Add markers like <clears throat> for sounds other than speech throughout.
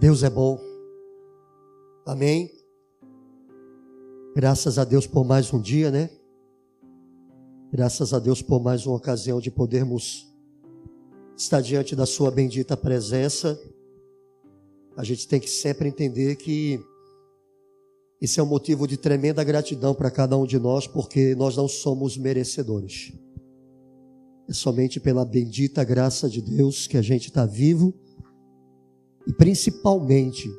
Deus é bom. Amém. Graças a Deus por mais um dia, né? Graças a Deus por mais uma ocasião de podermos estar diante da Sua bendita presença. A gente tem que sempre entender que isso é um motivo de tremenda gratidão para cada um de nós, porque nós não somos merecedores. É somente pela bendita graça de Deus que a gente está vivo e principalmente,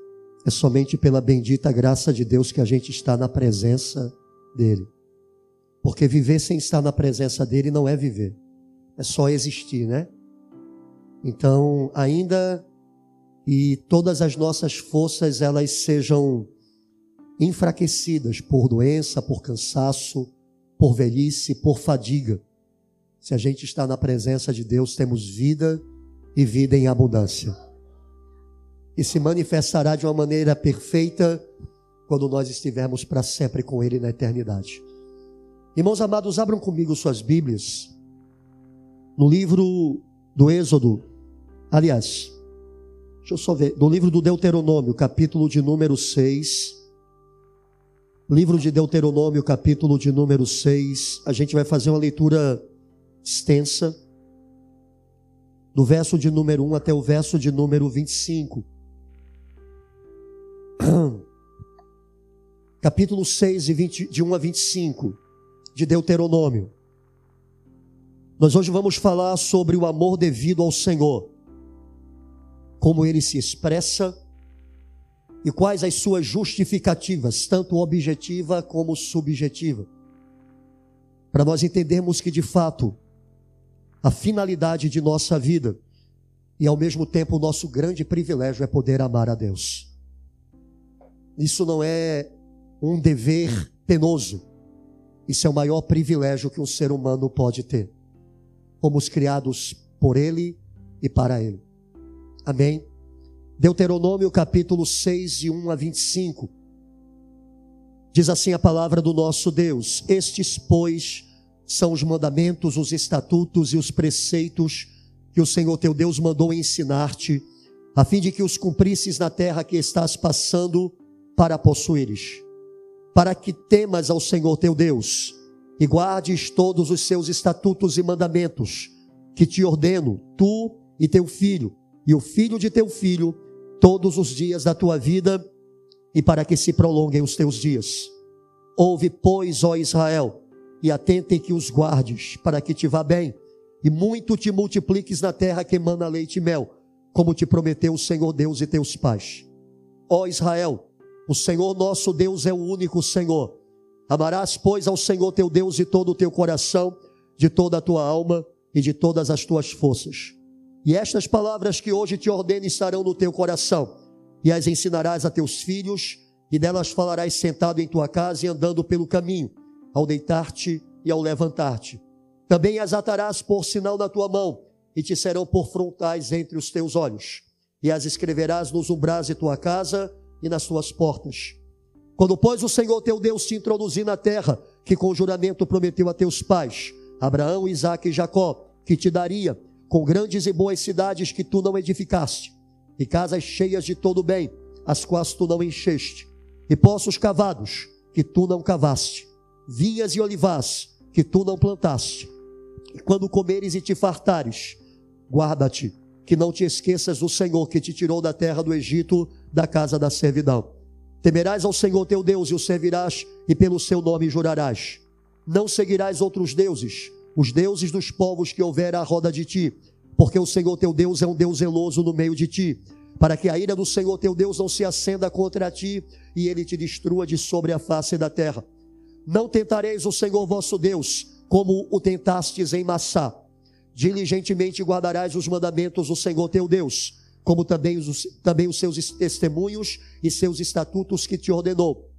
é somente pela bendita graça de Deus que a gente está na presença dEle. Porque viver sem estar na presença dEle não é viver, é só existir, né? Então, ainda e todas as nossas forças elas sejam enfraquecidas por doença, por cansaço, por velhice, por fadiga. Se a gente está na presença de Deus, temos vida e vida em abundância e se manifestará de uma maneira perfeita quando nós estivermos para sempre com Ele na eternidade. Irmãos amados, abram comigo suas Bíblias no livro do Êxodo, aliás, deixa eu só ver, no livro do Deuteronômio, capítulo de número 6. Livro de Deuteronômio, capítulo de número 6. A gente vai fazer uma leitura extensa, do verso de número 1 até o verso de número 25. <clears throat> capítulo 6, de, 20, de 1 a 25, de Deuteronômio. Nós hoje vamos falar sobre o amor devido ao Senhor, como ele se expressa e quais as suas justificativas, tanto objetiva como subjetiva. Para nós entendermos que de fato a finalidade de nossa vida e ao mesmo tempo o nosso grande privilégio é poder amar a Deus. Isso não é um dever penoso. Isso é o maior privilégio que um ser humano pode ter. Fomos criados por Ele e para Ele. Amém? Deuteronômio capítulo 6, de 1 a 25. Diz assim a palavra do nosso Deus: Estes, pois, são os mandamentos, os estatutos e os preceitos que o Senhor teu Deus mandou ensinar-te, a fim de que os cumprisses na terra que estás passando para possuíres, para que temas ao Senhor teu Deus e guardes todos os seus estatutos e mandamentos, que te ordeno, tu e teu filho, e o filho de teu filho, todos os dias da tua vida, e para que se prolonguem os teus dias. Ouve, pois, ó Israel, e atente que os guardes, para que te vá bem, e muito te multipliques na terra que emana leite e mel, como te prometeu o Senhor Deus e teus pais. Ó Israel, o Senhor nosso Deus é o único Senhor. Amarás, pois, ao Senhor teu Deus de todo o teu coração, de toda a tua alma e de todas as tuas forças. E estas palavras que hoje te ordeno estarão no teu coração, e as ensinarás a teus filhos, e delas falarás sentado em tua casa e andando pelo caminho, ao deitar-te e ao levantar-te. Também as atarás por sinal na tua mão, e te serão por frontais entre os teus olhos. E as escreverás nos umbrais de tua casa e nas tuas portas. Quando, pois, o Senhor teu Deus te introduzir na terra, que com juramento prometeu a teus pais, Abraão, Isaque e Jacó, que te daria, com grandes e boas cidades que tu não edificaste, e casas cheias de todo bem, as quais tu não encheste, e poços cavados, que tu não cavaste, vinhas e olivais, que tu não plantaste. E quando comeres e te fartares, guarda-te, que não te esqueças do Senhor que te tirou da terra do Egito, da casa da servidão. Temerás ao Senhor teu Deus e o servirás, e pelo seu nome jurarás. Não seguirás outros deuses, os deuses dos povos que houver à roda de ti, porque o Senhor teu Deus é um Deus zeloso no meio de ti, para que a ira do Senhor teu Deus não se acenda contra ti e ele te destrua de sobre a face da terra. Não tentareis o Senhor vosso Deus, como o tentastes em Massá. Diligentemente guardarás os mandamentos do Senhor teu Deus como também os, também os seus testemunhos e seus estatutos que te ordenou.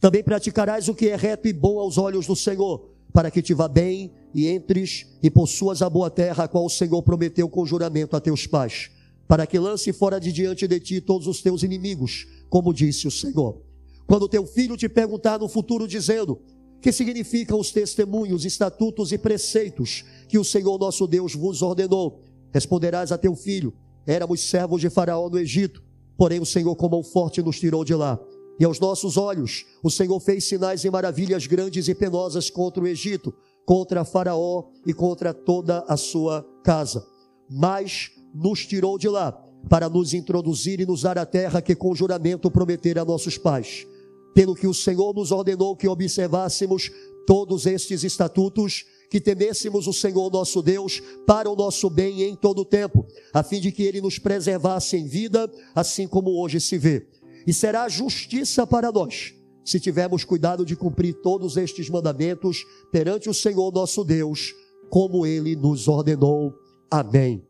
Também praticarás o que é reto e bom aos olhos do Senhor, para que te vá bem e entres e possuas a boa terra, a qual o Senhor prometeu com juramento a teus pais, para que lance fora de diante de ti todos os teus inimigos, como disse o Senhor. Quando teu filho te perguntar no futuro, dizendo: que significam os testemunhos, estatutos e preceitos que o Senhor nosso Deus vos ordenou? Responderás a teu filho: Éramos servos de Faraó no Egito, Porém, o Senhor, com mão forte, nos tirou de lá. E aos nossos olhos, o Senhor fez sinais e maravilhas grandes e penosas contra o Egito, contra Faraó e contra toda a sua casa. Mas nos tirou de lá para nos introduzir e nos dar a terra que com juramento prometera a nossos pais. Pelo que o Senhor nos ordenou que observássemos todos estes estatutos, que temêssemos o Senhor nosso Deus para o nosso bem em todo o tempo, a fim de que ele nos preservasse em vida, assim como hoje se vê. E será justiça para nós, se tivermos cuidado de cumprir todos estes mandamentos perante o Senhor nosso Deus, como ele nos ordenou. Amém.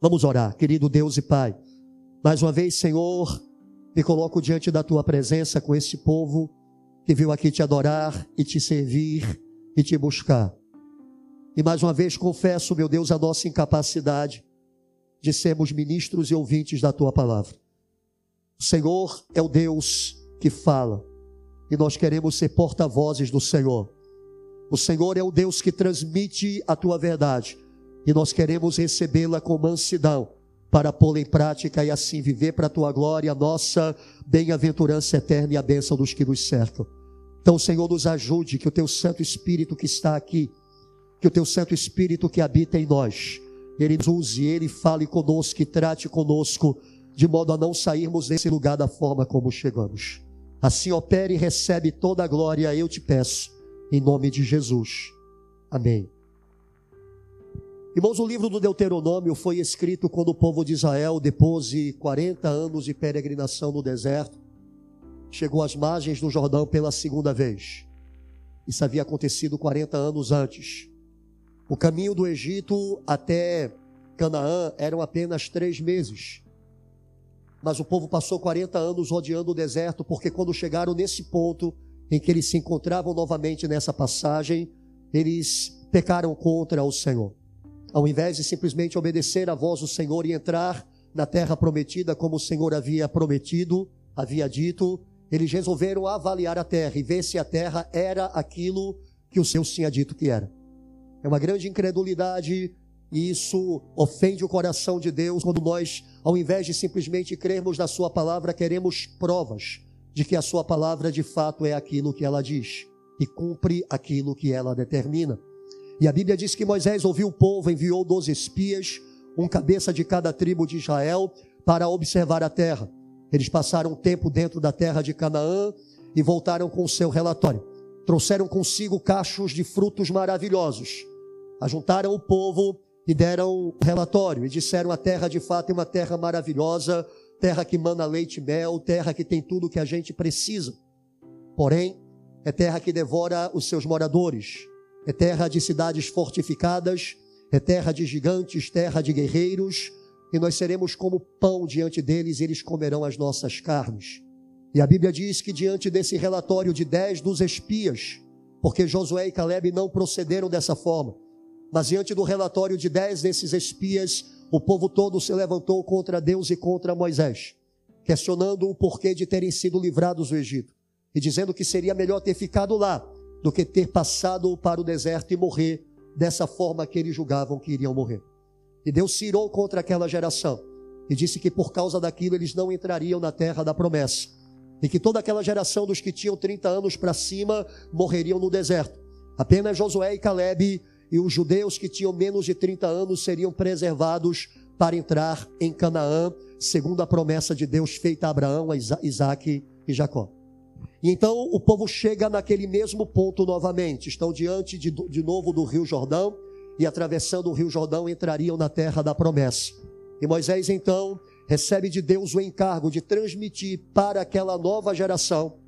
Vamos orar, querido Deus e Pai. Mais uma vez, Senhor, me coloco diante da tua presença com esse povo que veio aqui te adorar e te servir e te buscar. E mais uma vez confesso, meu Deus, a nossa incapacidade de sermos ministros e ouvintes da tua palavra. O Senhor é o Deus que fala e nós queremos ser porta-vozes do Senhor. O Senhor é o Deus que transmite a tua verdade e nós queremos recebê-la com mansidão para pô-la em prática e assim viver para a tua glória, a nossa bem-aventurança eterna e a bênção dos que nos cercam. Então, Senhor, nos ajude que o teu Santo Espírito que está aqui, que o teu Santo Espírito que habita em nós, ele nos use, ele fale conosco trate conosco, de modo a não sairmos desse lugar da forma como chegamos. Assim opere e recebe toda a glória, eu te peço, em nome de Jesus. Amém. Irmãos, o livro do Deuteronômio foi escrito quando o povo de Israel, depois de 40 anos de peregrinação no deserto, chegou às margens do Jordão pela segunda vez. Isso havia acontecido 40 anos antes. O caminho do Egito até Canaã eram apenas três meses. Mas o povo passou 40 anos rodeando o deserto, porque quando chegaram nesse ponto em que eles se encontravam novamente nessa passagem, eles pecaram contra o Senhor ao invés de simplesmente obedecer à voz do Senhor e entrar na terra prometida como o Senhor havia prometido, havia dito, eles resolveram avaliar a terra e ver se a terra era aquilo que o Senhor tinha dito que era. É uma grande incredulidade e isso ofende o coração de Deus quando nós, ao invés de simplesmente crermos na Sua palavra, queremos provas de que a Sua palavra de fato é aquilo que ela diz e cumpre aquilo que ela determina. E a Bíblia diz que Moisés ouviu o povo, enviou doze espias, um cabeça de cada tribo de Israel, para observar a terra. Eles passaram um tempo dentro da terra de Canaã e voltaram com o seu relatório. Trouxeram consigo cachos de frutos maravilhosos. Ajuntaram o povo e deram relatório e disseram: a terra de fato é uma terra maravilhosa, terra que mana leite e mel, terra que tem tudo o que a gente precisa. Porém, é terra que devora os seus moradores é terra de cidades fortificadas, é terra de gigantes, terra de guerreiros, e nós seremos como pão diante deles, e eles comerão as nossas carnes. E a Bíblia diz que diante desse relatório de dez dos espias, porque Josué e Caleb não procederam dessa forma, mas diante do relatório de dez desses espias, o povo todo se levantou contra Deus e contra Moisés, questionando o porquê de terem sido livrados do Egito, e dizendo que seria melhor ter ficado lá do que ter passado para o deserto e morrer dessa forma que eles julgavam que iriam morrer. E Deus se irou contra aquela geração e disse que por causa daquilo eles não entrariam na terra da promessa. E que toda aquela geração dos que tinham 30 anos para cima morreriam no deserto. Apenas Josué e Caleb e os judeus que tinham menos de 30 anos seriam preservados para entrar em Canaã, segundo a promessa de Deus feita a Abraão, a Isaac e Jacó. E então o povo chega naquele mesmo ponto novamente. Estão diante de, de novo do Rio Jordão e atravessando o Rio Jordão entrariam na terra da promessa. E Moisés então recebe de Deus o encargo de transmitir para aquela nova geração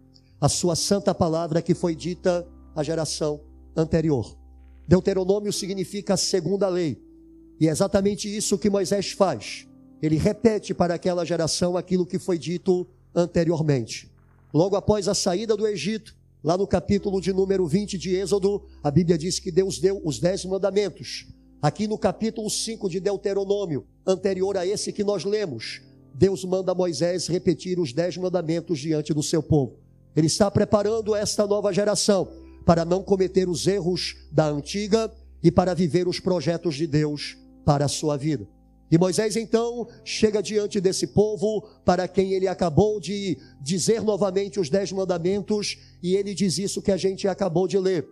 a sua santa palavra que foi dita à geração anterior. Deuteronômio significa a segunda lei. E é exatamente isso que Moisés faz. Ele repete para aquela geração aquilo que foi dito anteriormente. Logo após a saída do Egito, lá no capítulo de número 20 de Êxodo, a Bíblia diz que Deus deu os dez mandamentos. Aqui no capítulo 5 de Deuteronômio, anterior a esse que nós lemos, Deus manda Moisés repetir os dez mandamentos diante do seu povo. Ele está preparando esta nova geração para não cometer os erros da antiga e para viver os projetos de Deus para a sua vida. E Moisés então chega diante desse povo, para quem ele acabou de dizer novamente os dez mandamentos, e ele diz isso que a gente acabou de ler.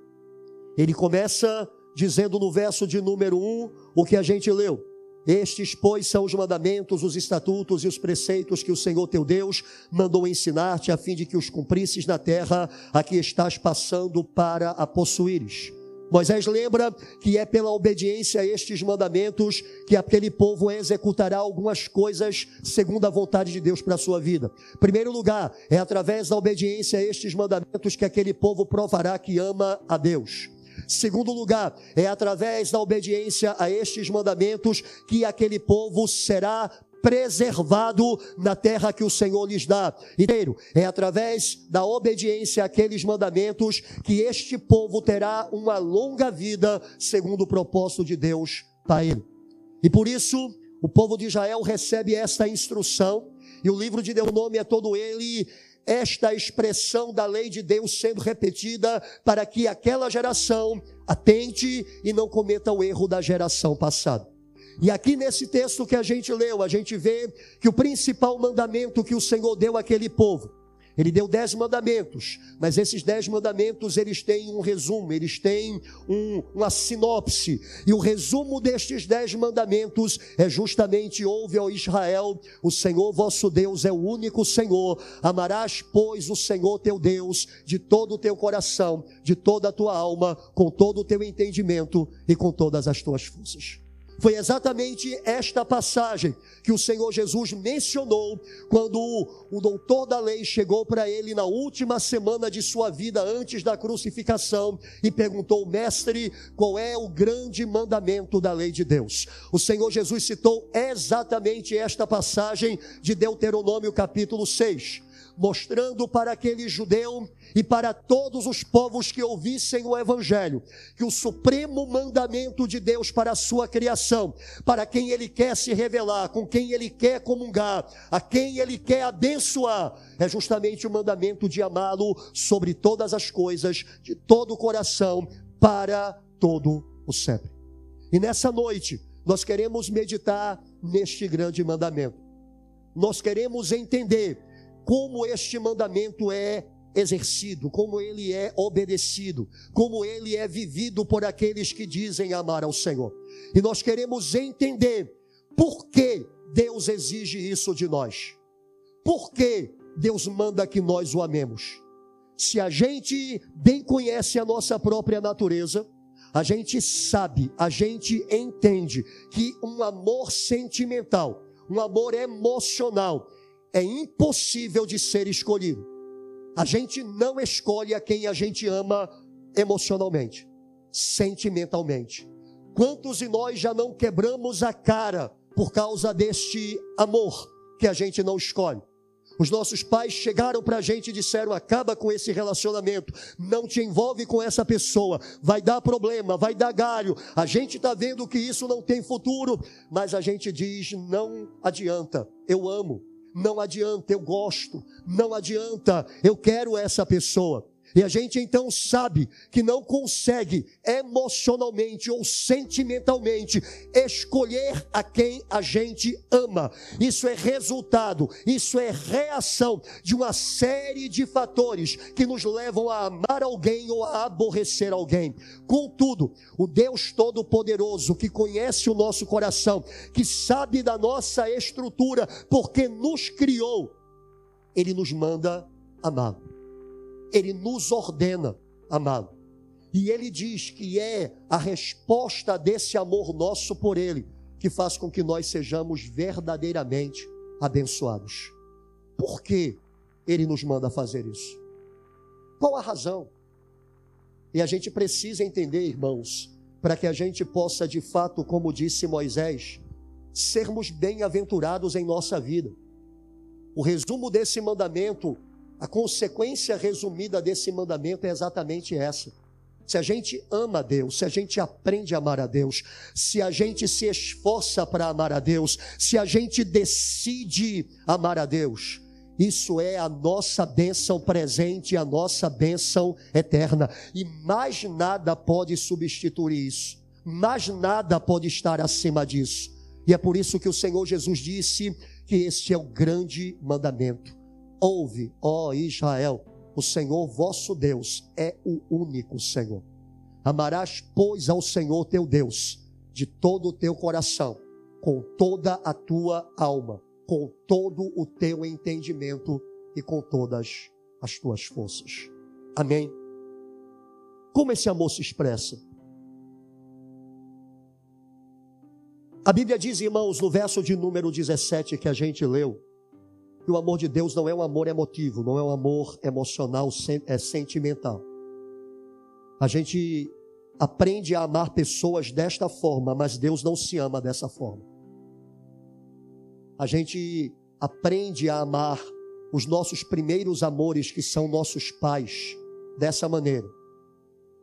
Ele começa dizendo no verso de número um o que a gente leu. Estes, pois, são os mandamentos, os estatutos e os preceitos que o Senhor teu Deus mandou ensinar-te, a fim de que os cumprisses na terra a que estás passando para a possuíres. Moisés lembra que é pela obediência a estes mandamentos que aquele povo executará algumas coisas segundo a vontade de Deus para a sua vida. Primeiro lugar, é através da obediência a estes mandamentos que aquele povo provará que ama a Deus. Segundo lugar, é através da obediência a estes mandamentos que aquele povo será preservado na terra que o Senhor lhes dá. E terceiro, é através da obediência àqueles mandamentos que este povo terá uma longa vida segundo o propósito de Deus para ele. E por isso, o povo de Israel recebe esta instrução, e o livro de Deuteronômio é todo ele esta expressão da lei de Deus sendo repetida para que aquela geração atente e não cometa o erro da geração passada. E aqui nesse texto que a gente leu, a gente vê que o principal mandamento que o Senhor deu àquele povo, ele deu dez mandamentos, mas esses dez mandamentos eles têm um resumo, eles têm um, uma sinopse. E o resumo destes dez mandamentos é justamente: ouve ao Israel, o Senhor vosso Deus é o único Senhor. Amarás, pois, o Senhor teu Deus de todo o teu coração, de toda a tua alma, com todo o teu entendimento e com todas as tuas forças. Foi exatamente esta passagem que o Senhor Jesus mencionou quando o, doutor da lei chegou para ele na última semana de sua vida antes da crucificação e perguntou: Mestre, qual é o grande mandamento da lei de Deus? O Senhor Jesus citou exatamente esta passagem de Deuteronômio capítulo 6 mostrando para aquele judeu e para todos os povos que ouvissem o Evangelho, que o supremo mandamento de Deus para a sua criação, para quem ele quer se revelar, com quem ele quer comungar, a quem ele quer abençoar, é justamente o mandamento de amá-lo sobre todas as coisas, de todo o coração, para todo o sempre. E nessa noite, nós queremos meditar neste grande mandamento. Nós queremos entender como este mandamento é exercido, como ele é obedecido, como ele é vivido por aqueles que dizem amar ao Senhor. E nós queremos entender por que Deus exige isso de nós. Por que Deus manda que nós o amemos? Se a gente bem conhece a nossa própria natureza, a gente sabe, a gente entende que um amor sentimental, um amor emocional, é impossível de ser escolhido. A gente não escolhe a quem a gente ama emocionalmente, sentimentalmente. Quantos de nós já não quebramos a cara por causa deste amor que a gente não escolhe? Os nossos pais chegaram para a gente e disseram: acaba com esse relacionamento, não te envolve com essa pessoa, vai dar problema, vai dar galho. A gente está vendo que isso não tem futuro, mas a gente diz: não adianta, eu amo, não adianta, eu gosto, não adianta, eu quero essa pessoa. E a gente então sabe que não consegue emocionalmente ou sentimentalmente escolher a quem a gente ama. Isso é resultado, isso é reação de uma série de fatores que nos levam a amar alguém ou a aborrecer alguém. Contudo, o Deus Todo-Poderoso que conhece o nosso coração, que sabe da nossa estrutura, porque nos criou, ele nos manda amá-lo ele nos ordena amá-lo. E ele diz que é a resposta desse amor nosso por ele que faz com que nós sejamos verdadeiramente abençoados. Por que ele nos manda fazer isso? Qual a razão? E a gente precisa entender, irmãos, para que a gente possa de fato, como disse Moisés, sermos bem-aventurados em nossa vida. O resumo desse mandamento a consequência resumida desse mandamento é exatamente essa. Se a gente ama a Deus, se a gente aprende a amar a Deus, se a gente se esforça para amar a Deus, se a gente decide amar a Deus, isso é a nossa bênção presente, a nossa bênção eterna. E mais nada pode substituir isso, mais nada pode estar acima disso. E é por isso que o Senhor Jesus disse que este é o grande mandamento. Ouve, ó Israel, o Senhor vosso Deus é o único Senhor. Amarás, pois, ao Senhor teu Deus de todo o teu coração, com toda a tua alma, com todo o teu entendimento e com todas as tuas forças. Amém? Como esse amor se expressa? A Bíblia diz, irmãos, no verso de número 17 que a gente leu, que o amor de Deus não é um amor emotivo, não é um amor emocional, é sentimental. A gente aprende a amar pessoas desta forma, mas Deus não se ama dessa forma. A gente aprende a amar os nossos primeiros amores, que são nossos pais, dessa maneira.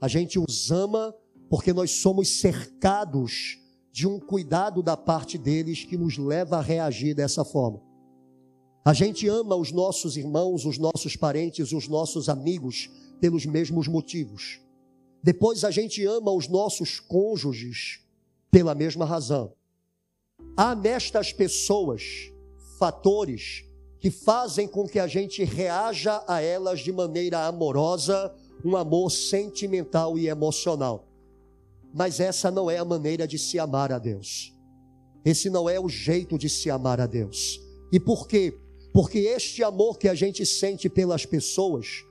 A gente os ama porque nós somos cercados de um cuidado da parte deles que nos leva a reagir dessa forma. A gente ama os nossos irmãos, os nossos parentes, os nossos amigos pelos mesmos motivos. Depois a gente ama os nossos cônjuges pela mesma razão. Há nestas pessoas fatores que fazem com que a gente reaja a elas de maneira amorosa, um amor sentimental e emocional. Mas essa não é a maneira de se amar a Deus. Esse não é o jeito de se amar a Deus. E por quê? Porque este amor que a gente sente pelas pessoas,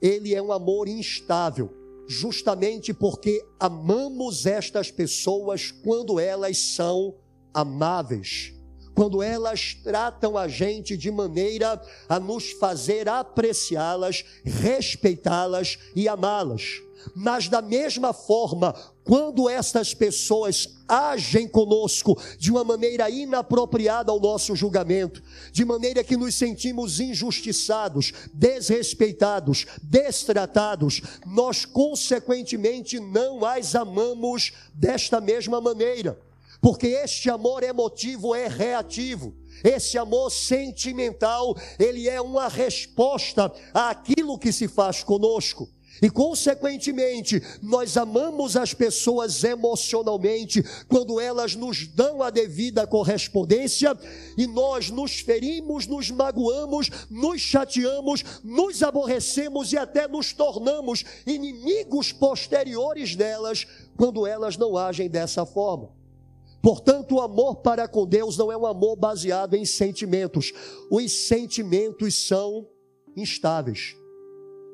ele é um amor instável justamente porque amamos estas pessoas quando elas são amáveis, quando elas tratam a gente de maneira a nos fazer apreciá-las, respeitá-las e amá-las. Mas da mesma forma, quando estas pessoas agem conosco de uma maneira inapropriada ao nosso julgamento, de maneira que nos sentimos injustiçados, desrespeitados, destratados, nós consequentemente não as amamos desta mesma maneira. Porque este amor emotivo é reativo. Esse amor sentimental, ele é uma resposta àquilo que se faz conosco. E, consequentemente, nós amamos as pessoas emocionalmente quando elas nos dão a devida correspondência e nós nos ferimos, nos magoamos, nos chateamos, nos aborrecemos e até nos tornamos inimigos posteriores delas quando elas não agem dessa forma. Portanto, o amor para com Deus não é um amor baseado em sentimentos. Os sentimentos são instáveis.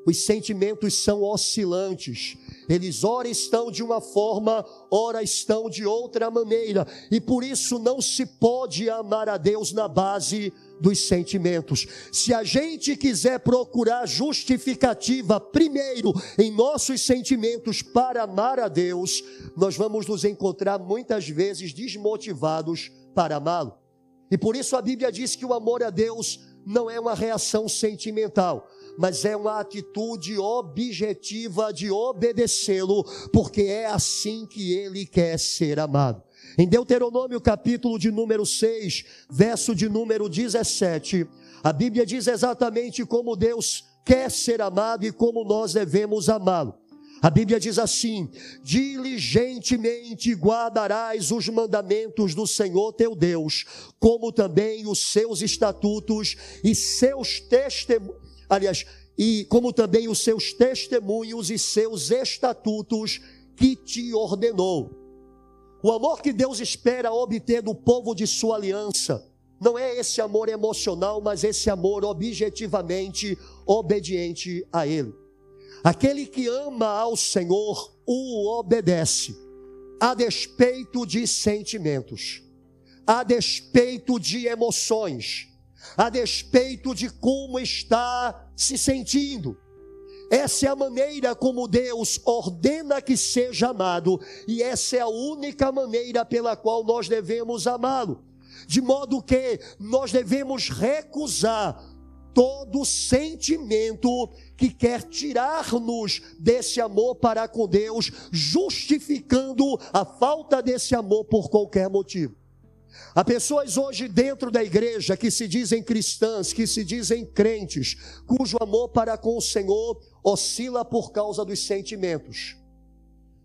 Os sentimentos são oscilantes. Eles ora estão de uma forma, ora estão de outra maneira. E por isso não se pode amar a Deus na base dos sentimentos. Se a gente quiser procurar justificativa primeiro em nossos sentimentos para amar a Deus, nós vamos nos encontrar muitas vezes desmotivados para amá-lo. E por isso a Bíblia diz que o amor a Deus não é uma reação sentimental, mas é uma atitude objetiva de obedecê-lo, porque é assim que ele quer ser amado. Em Deuteronômio, capítulo de número 6, verso de número 17, a Bíblia diz exatamente como Deus quer ser amado e como nós devemos amá-lo. A Bíblia diz assim: diligentemente guardarás os mandamentos do Senhor teu Deus, como também os seus estatutos e seus testemunhos aliás, e como também os seus testemunhos e seus estatutos que te ordenou. O amor que Deus espera obter do povo de sua aliança não é esse amor emocional, mas esse amor objetivamente obediente a Ele. Aquele que ama ao Senhor o obedece, a despeito de sentimentos, a despeito de emoções, a despeito de como está se sentindo. Essa é a maneira como Deus ordena que seja amado, e essa é a única maneira pela qual nós devemos amá-lo. De modo que nós devemos recusar todo sentimento que quer tirar-nos desse amor para com Deus, justificando a falta desse amor por qualquer motivo. Há pessoas hoje dentro da igreja que se dizem cristãs, que se dizem crentes, cujo amor para com o Senhor oscila por causa dos sentimentos.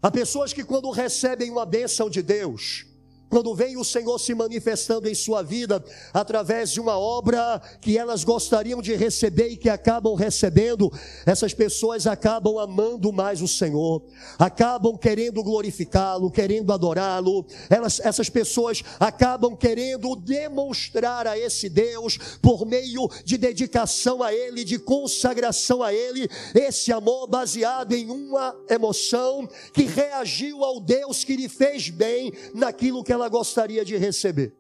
Há pessoas que, quando recebem uma bênção de Deus, quando vem o Senhor se manifestando em sua vida através de uma obra que elas gostariam de receber e que acabam recebendo, essas pessoas acabam amando mais o Senhor, acabam querendo glorificá-lo, querendo adorá-lo. Elas, essas pessoas acabam querendo demonstrar a esse Deus por meio de dedicação a Ele, de consagração a Ele, esse amor baseado em uma emoção que reagiu ao Deus que lhe fez bem naquilo que ela ela gostaria de receber.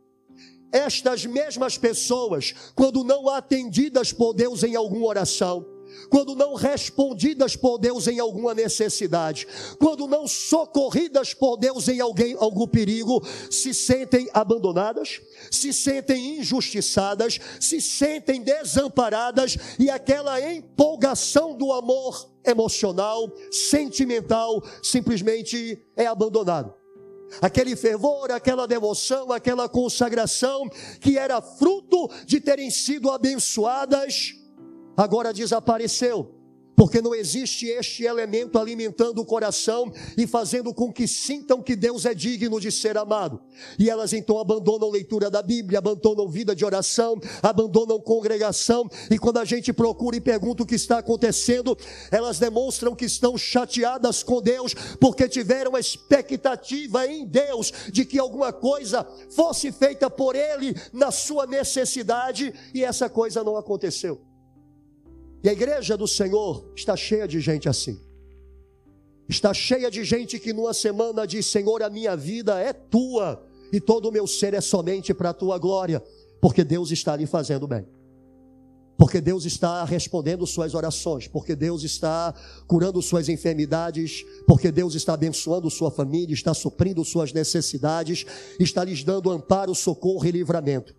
Estas mesmas pessoas, quando não atendidas por Deus em alguma oração, quando não respondidas por Deus em alguma necessidade, quando não socorridas por Deus em alguém, algum perigo, se sentem abandonadas, se sentem injustiçadas, se sentem desamparadas e aquela empolgação do amor emocional, sentimental, simplesmente é abandonado aquele fervor, aquela devoção, aquela consagração que era fruto de terem sido abençoadas, agora desapareceu porque não existe este elemento alimentando o coração e fazendo com que sintam que Deus é digno de ser amado. E elas então abandonam leitura da Bíblia, abandonam vida de oração, abandonam congregação, e quando a gente procura e pergunta o que está acontecendo, elas demonstram que estão chateadas com Deus, porque tiveram a expectativa em Deus de que alguma coisa fosse feita por Ele na sua necessidade, e essa coisa não aconteceu. E a igreja do Senhor está cheia de gente assim. Está cheia de gente que numa semana diz: Senhor, a minha vida é tua e todo o meu ser é somente para a tua glória, porque Deus está lhe fazendo bem. Porque Deus está respondendo suas orações, porque Deus está curando suas enfermidades, porque Deus está abençoando sua família, está suprindo suas necessidades, está lhes dando amparo, socorro e livramento.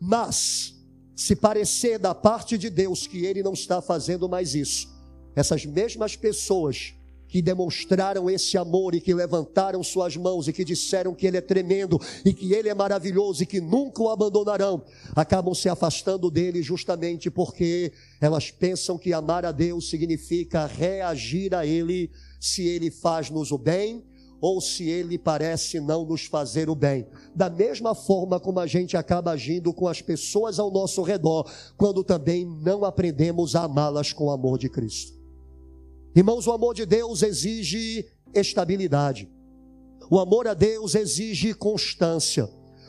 Mas se parecer da parte de Deus que ele não está fazendo mais isso, essas mesmas pessoas que demonstraram esse amor e que levantaram suas mãos e que disseram que ele é tremendo e que ele é maravilhoso e que nunca o abandonarão, acabam se afastando dele justamente porque elas pensam que amar a Deus significa reagir a ele se ele faz-nos o bem ou se ele parece não nos fazer o bem. Da mesma forma como a gente acaba agindo com as pessoas ao nosso redor, quando também não aprendemos a amá-las com o amor de Cristo. Irmãos, o amor de Deus exige estabilidade. O amor a Deus exige constância.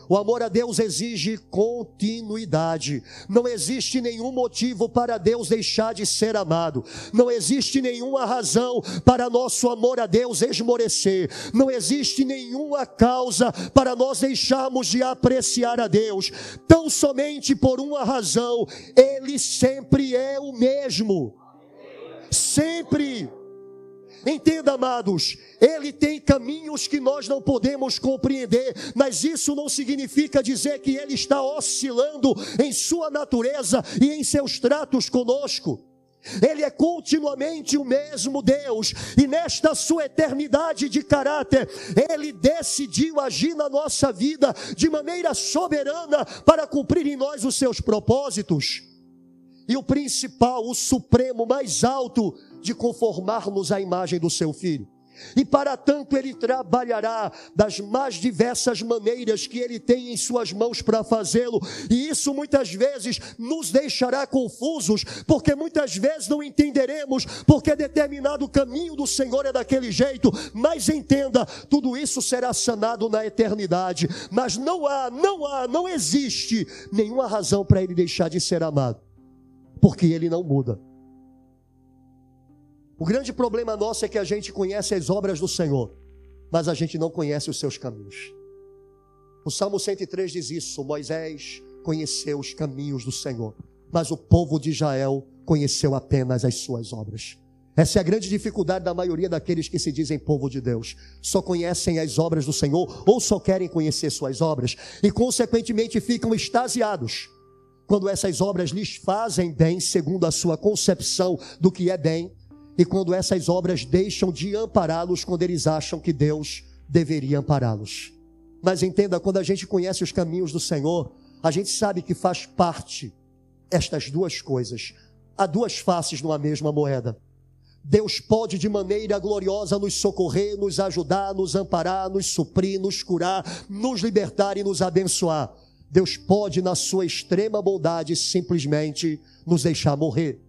O amor a Deus exige continuidade. Não existe nenhum motivo para Deus deixar de ser amado. Não existe nenhuma razão para nosso amor a Deus esmorecer. Não existe nenhuma causa para nós deixarmos de apreciar a Deus. Tão somente por uma razão: Ele sempre é o mesmo. Sempre. Entenda, amados, ele tem caminhos que nós não podemos compreender, mas isso não significa dizer que ele está oscilando em sua natureza e em seus tratos conosco. Ele é continuamente o mesmo Deus, e nesta sua eternidade de caráter, Ele decidiu agir na nossa vida de maneira soberana para cumprir em nós os seus propósitos. E o principal, o supremo, mais alto, de conformarmos à imagem do seu filho. E para tanto ele trabalhará das mais diversas maneiras que ele tem em suas mãos para fazê-lo. E isso muitas vezes nos deixará confusos, porque muitas vezes não entenderemos porque determinado caminho do Senhor é daquele jeito. Mas entenda, tudo isso será sanado na eternidade. Mas não há, não há, não existe nenhuma razão para ele deixar de ser amado, porque ele não muda. O grande problema nosso é que a gente conhece as obras do Senhor, mas a gente não conhece os seus caminhos. O Salmo 103 diz isso: Moisés conheceu os caminhos do Senhor, mas o povo de Israel conheceu apenas as suas obras. Essa é a grande dificuldade da maioria daqueles que se dizem povo de Deus. Só conhecem as obras do Senhor ou só querem conhecer suas obras e, consequentemente, ficam extasiados quando essas obras lhes fazem bem, segundo a sua concepção do que é bem, e quando essas obras deixam de ampará-los quando eles acham que Deus deveria ampará-los. Mas entenda, quando a gente conhece os caminhos do Senhor, a gente sabe que faz parte estas duas coisas. Há duas faces numa mesma moeda. Deus pode de maneira gloriosa nos socorrer, nos ajudar, nos amparar, nos suprir, nos curar, nos libertar e nos abençoar. Deus pode, na sua extrema bondade, simplesmente nos deixar morrer.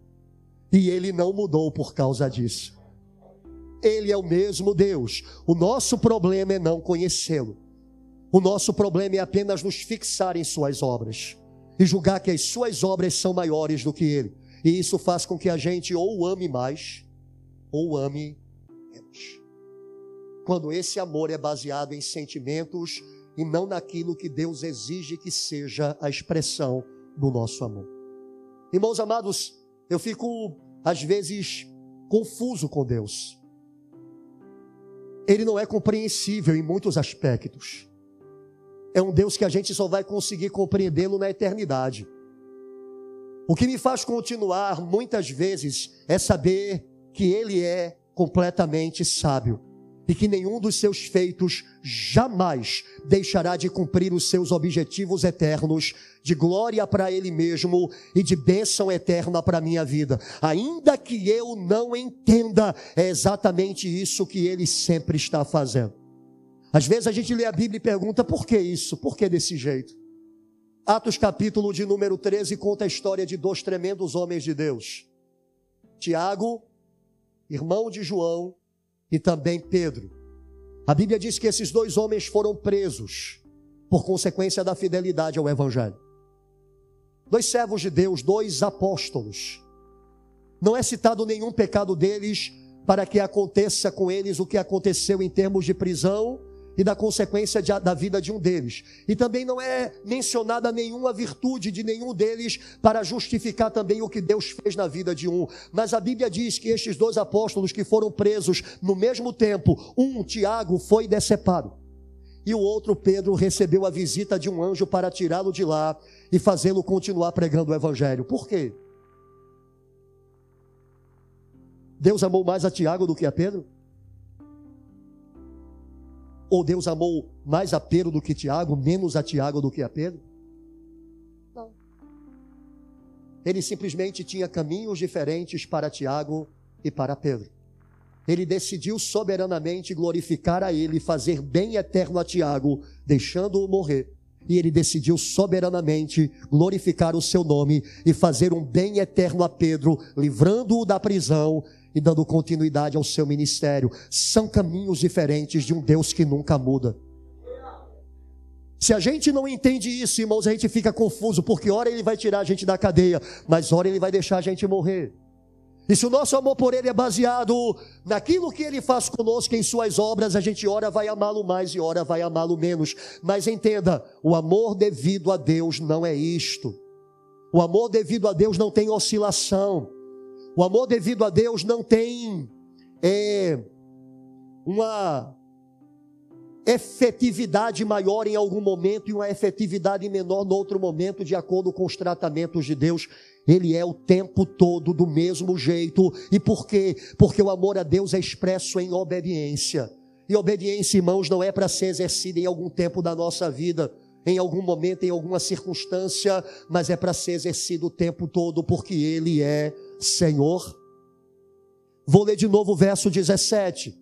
E Ele não mudou por causa disso. Ele é o mesmo Deus. O nosso problema é não conhecê-lo. O nosso problema é apenas nos fixar em Suas obras e julgar que as Suas obras são maiores do que Ele. E isso faz com que a gente ou ame mais ou ame menos. Quando esse amor é baseado em sentimentos e não naquilo que Deus exige que seja a expressão do nosso amor. Irmãos amados, eu fico às vezes confuso com Deus. Ele não é compreensível em muitos aspectos. É um Deus que a gente só vai conseguir compreendê-lo na eternidade. O que me faz continuar muitas vezes é saber que ele é completamente sábio e que nenhum dos seus feitos jamais deixará de cumprir os seus objetivos eternos de glória para ele mesmo e de bênção eterna para a minha vida. Ainda que eu não entenda, é exatamente isso que ele sempre está fazendo. Às vezes a gente lê a Bíblia e pergunta: por que isso? Por que desse jeito? Atos capítulo de número 13 conta a história de dois tremendos homens de Deus. Tiago irmão de João, e também Pedro. A Bíblia diz que esses dois homens foram presos por consequência da fidelidade ao Evangelho. Dois servos de Deus, dois apóstolos. Não é citado nenhum pecado deles para que aconteça com eles o que aconteceu em termos de prisão e da consequência de, da vida de um deles. E também não é mencionada nenhuma virtude de nenhum deles para justificar também o que Deus fez na vida de um. Mas a Bíblia diz que estes dois apóstolos que foram presos no mesmo tempo, um, Tiago, foi decepado. E o outro, Pedro, recebeu a visita de um anjo para tirá-lo de lá e fazê-lo continuar pregando o evangelho. Por quê? Deus amou mais a Tiago do que a Pedro? Ou Deus amou mais a Pedro do que Tiago, menos a Tiago do que a Pedro? Não. Ele simplesmente tinha caminhos diferentes para Tiago e para Pedro. Ele decidiu soberanamente glorificar a ele, fazer bem eterno a Tiago, deixando-o morrer. E ele decidiu soberanamente glorificar o seu nome e fazer um bem eterno a Pedro, livrando-o da prisão e dando continuidade ao seu ministério. São caminhos diferentes de um Deus que nunca muda. Se a gente não entende isso, irmãos, a gente fica confuso, porque ora ele vai tirar a gente da cadeia, mas ora ele vai deixar a gente morrer. E se o nosso amor por ele é baseado naquilo que ele faz conosco em suas obras, a gente ora vai amá-lo mais e ora vai amá-lo menos. Mas entenda, o amor devido a Deus não é isto. O amor devido a Deus não tem oscilação. O amor devido a Deus não tem é, uma efetividade maior em algum momento e uma efetividade menor no outro momento, de acordo com os tratamentos de Deus. Ele é o tempo todo do mesmo jeito. E por quê? Porque o amor a Deus é expresso em obediência. E obediência, irmãos, não é para ser exercida em algum tempo da nossa vida, em algum momento, em alguma circunstância, mas é para ser exercido o tempo todo, porque Ele é Senhor. Vou ler de novo o verso 17.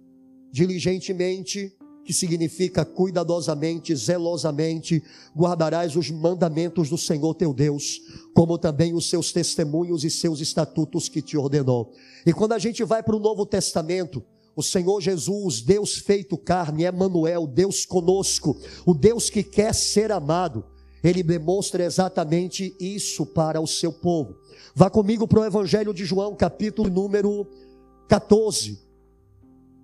Diligentemente, que significa cuidadosamente, zelosamente, guardarás os mandamentos do Senhor teu Deus, como também os seus testemunhos e seus estatutos que te ordenou. E quando a gente vai para o Novo Testamento, o Senhor Jesus, Deus feito carne, Emmanuel, Deus conosco, o Deus que quer ser amado, ele demonstra exatamente isso para o seu povo. Vá comigo para o Evangelho de João, capítulo número 14.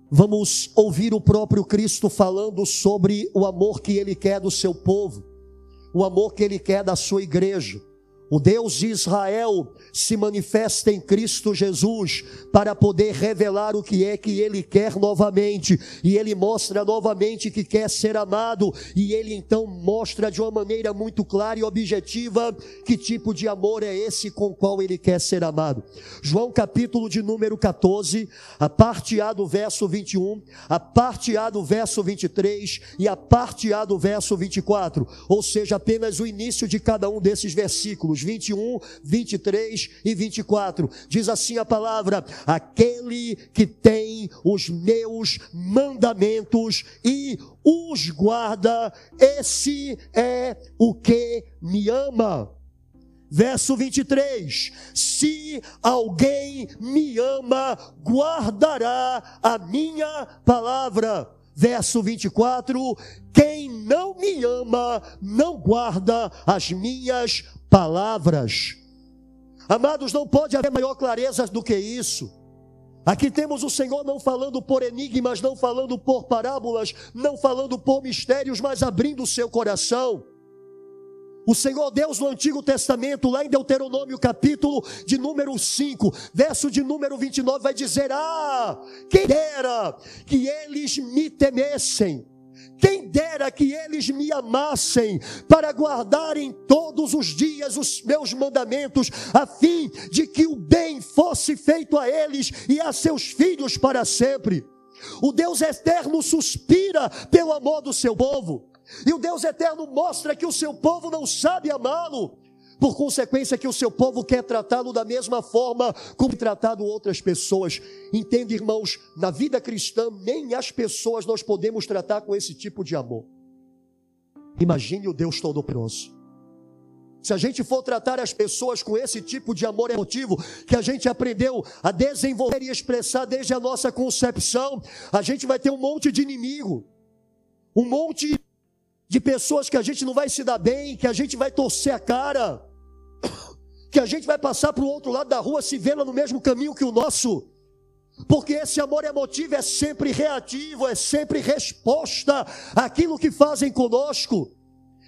Vamos ouvir o próprio Cristo falando sobre o amor que ele quer do seu povo, o amor que ele quer da sua igreja. O Deus de Israel se manifesta em Cristo Jesus para poder revelar o que é que ele quer novamente, e ele mostra novamente que quer ser amado, e ele então mostra de uma maneira muito clara e objetiva que tipo de amor é esse com o qual ele quer ser amado. João capítulo de número 14, a parte A do verso 21, a parte A do verso 23 e a parte A do verso 24, ou seja, apenas o início de cada um desses versículos 21, 23 e 24. Diz assim a palavra: Aquele que tem os meus mandamentos e os guarda, esse é o que me ama. Verso 23: Se alguém me ama, guardará a minha palavra. Verso 24: Quem não me ama, não guarda as minhas palavras. Amados, não pode haver maior clareza do que isso. Aqui temos o Senhor não falando por enigmas, não falando por parábolas, não falando por mistérios, mas abrindo o seu coração. O Senhor Deus no Antigo Testamento, lá em Deuteronômio, capítulo de número 5, verso de número 29, vai dizer: Ah, quem dera que eles me temessem, quem dera que eles me amassem, para guardarem todos os dias os meus mandamentos, a fim de que o bem fosse feito a eles e a seus filhos para sempre. O Deus eterno suspira pelo amor do seu povo. E o Deus eterno mostra que o seu povo não sabe amá-lo. Por consequência, que o seu povo quer tratá-lo da mesma forma como tratado outras pessoas. Entende, irmãos, na vida cristã, nem as pessoas nós podemos tratar com esse tipo de amor. Imagine o Deus Todo-Poderoso. Se a gente for tratar as pessoas com esse tipo de amor emotivo que a gente aprendeu a desenvolver e expressar desde a nossa concepção, a gente vai ter um monte de inimigo, um monte de pessoas que a gente não vai se dar bem, que a gente vai torcer a cara, que a gente vai passar para o outro lado da rua se vendo no mesmo caminho que o nosso. Porque esse amor emotivo é sempre reativo, é sempre resposta àquilo que fazem conosco.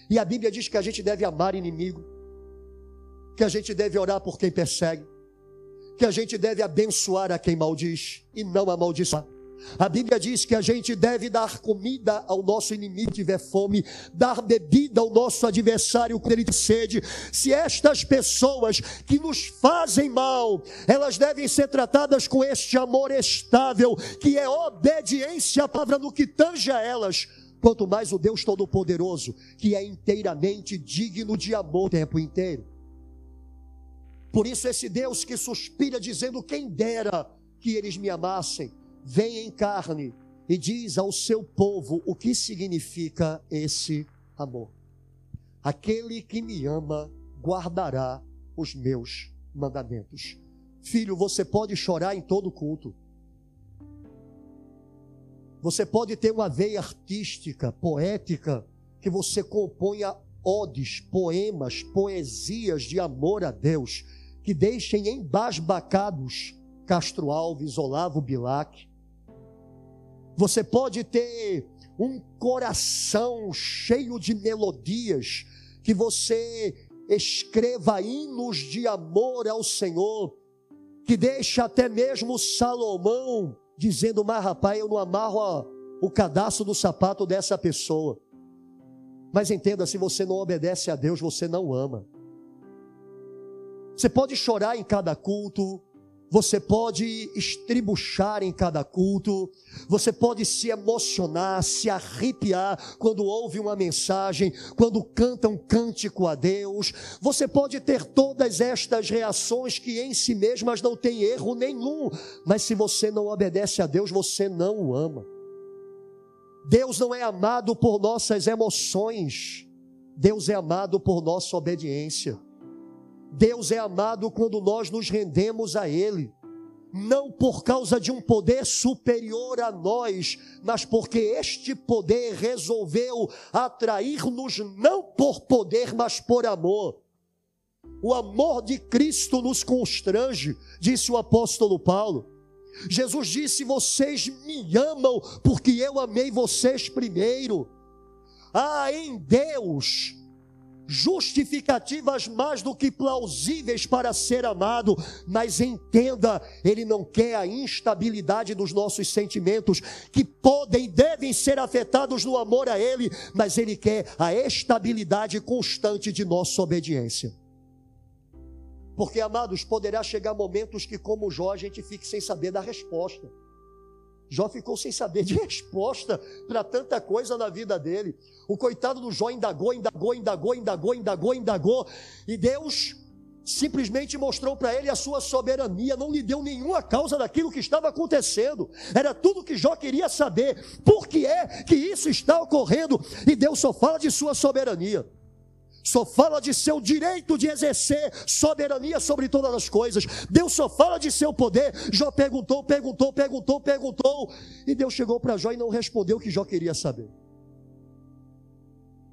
E a Bíblia diz que a gente deve amar inimigo, que a gente deve orar por quem persegue, que a gente deve abençoar a quem maldiz e não amaldiçoar. A Bíblia diz que a gente deve dar comida ao nosso inimigo que tiver fome, dar bebida ao nosso adversário quando ele sede. Se estas pessoas que nos fazem mal, elas devem ser tratadas com este amor estável, que é obediência à palavra no que tange a elas, quanto mais o Deus Todo-Poderoso, que é inteiramente digno de amor o tempo inteiro. Por isso, esse Deus que suspira, dizendo: Quem dera que eles me amassem vem em carne e diz ao seu povo o que significa esse amor. Aquele que me ama guardará os meus mandamentos. Filho, você pode chorar em todo culto. Você pode ter uma veia artística, poética, que você componha odes, poemas, poesias de amor a Deus, que deixem embasbacados Castro Alves, Olavo Bilac, você pode ter um coração cheio de melodias, que você escreva hinos de amor ao Senhor, que deixa até mesmo Salomão dizendo: Mas rapaz, eu não amarro o cadastro do sapato dessa pessoa. Mas entenda: se você não obedece a Deus, você não ama. Você pode chorar em cada culto, você pode estribuchar em cada culto, você pode se emocionar, se arrepiar quando ouve uma mensagem, quando canta um cântico a Deus. Você pode ter todas estas reações que em si mesmas não tem erro nenhum, mas se você não obedece a Deus, você não o ama. Deus não é amado por nossas emoções, Deus é amado por nossa obediência. Deus é amado quando nós nos rendemos a Ele, não por causa de um poder superior a nós, mas porque este poder resolveu atrair-nos não por poder, mas por amor. O amor de Cristo nos constrange, disse o apóstolo Paulo. Jesus disse: Vocês me amam porque eu amei vocês primeiro. Ah, em Deus justificativas mais do que plausíveis para ser amado, mas entenda, ele não quer a instabilidade dos nossos sentimentos, que podem e devem ser afetados no amor a ele, mas ele quer a estabilidade constante de nossa obediência. Porque, amados, poderá chegar momentos que, como Jó, a gente fique sem saber da resposta. Jó ficou sem saber de resposta para tanta coisa na vida dele. O coitado do Jó indagou, indagou, indagou, indagou, indagou, indagou. E Deus simplesmente mostrou para ele a sua soberania, não lhe deu nenhuma causa daquilo que estava acontecendo. Era tudo que Jó queria saber. Por que é que isso está ocorrendo? E Deus só fala de sua soberania. Só fala de seu direito de exercer soberania sobre todas as coisas. Deus só fala de seu poder. Jó perguntou, perguntou, perguntou, perguntou. E Deus chegou para Jó e não respondeu o que Jó queria saber.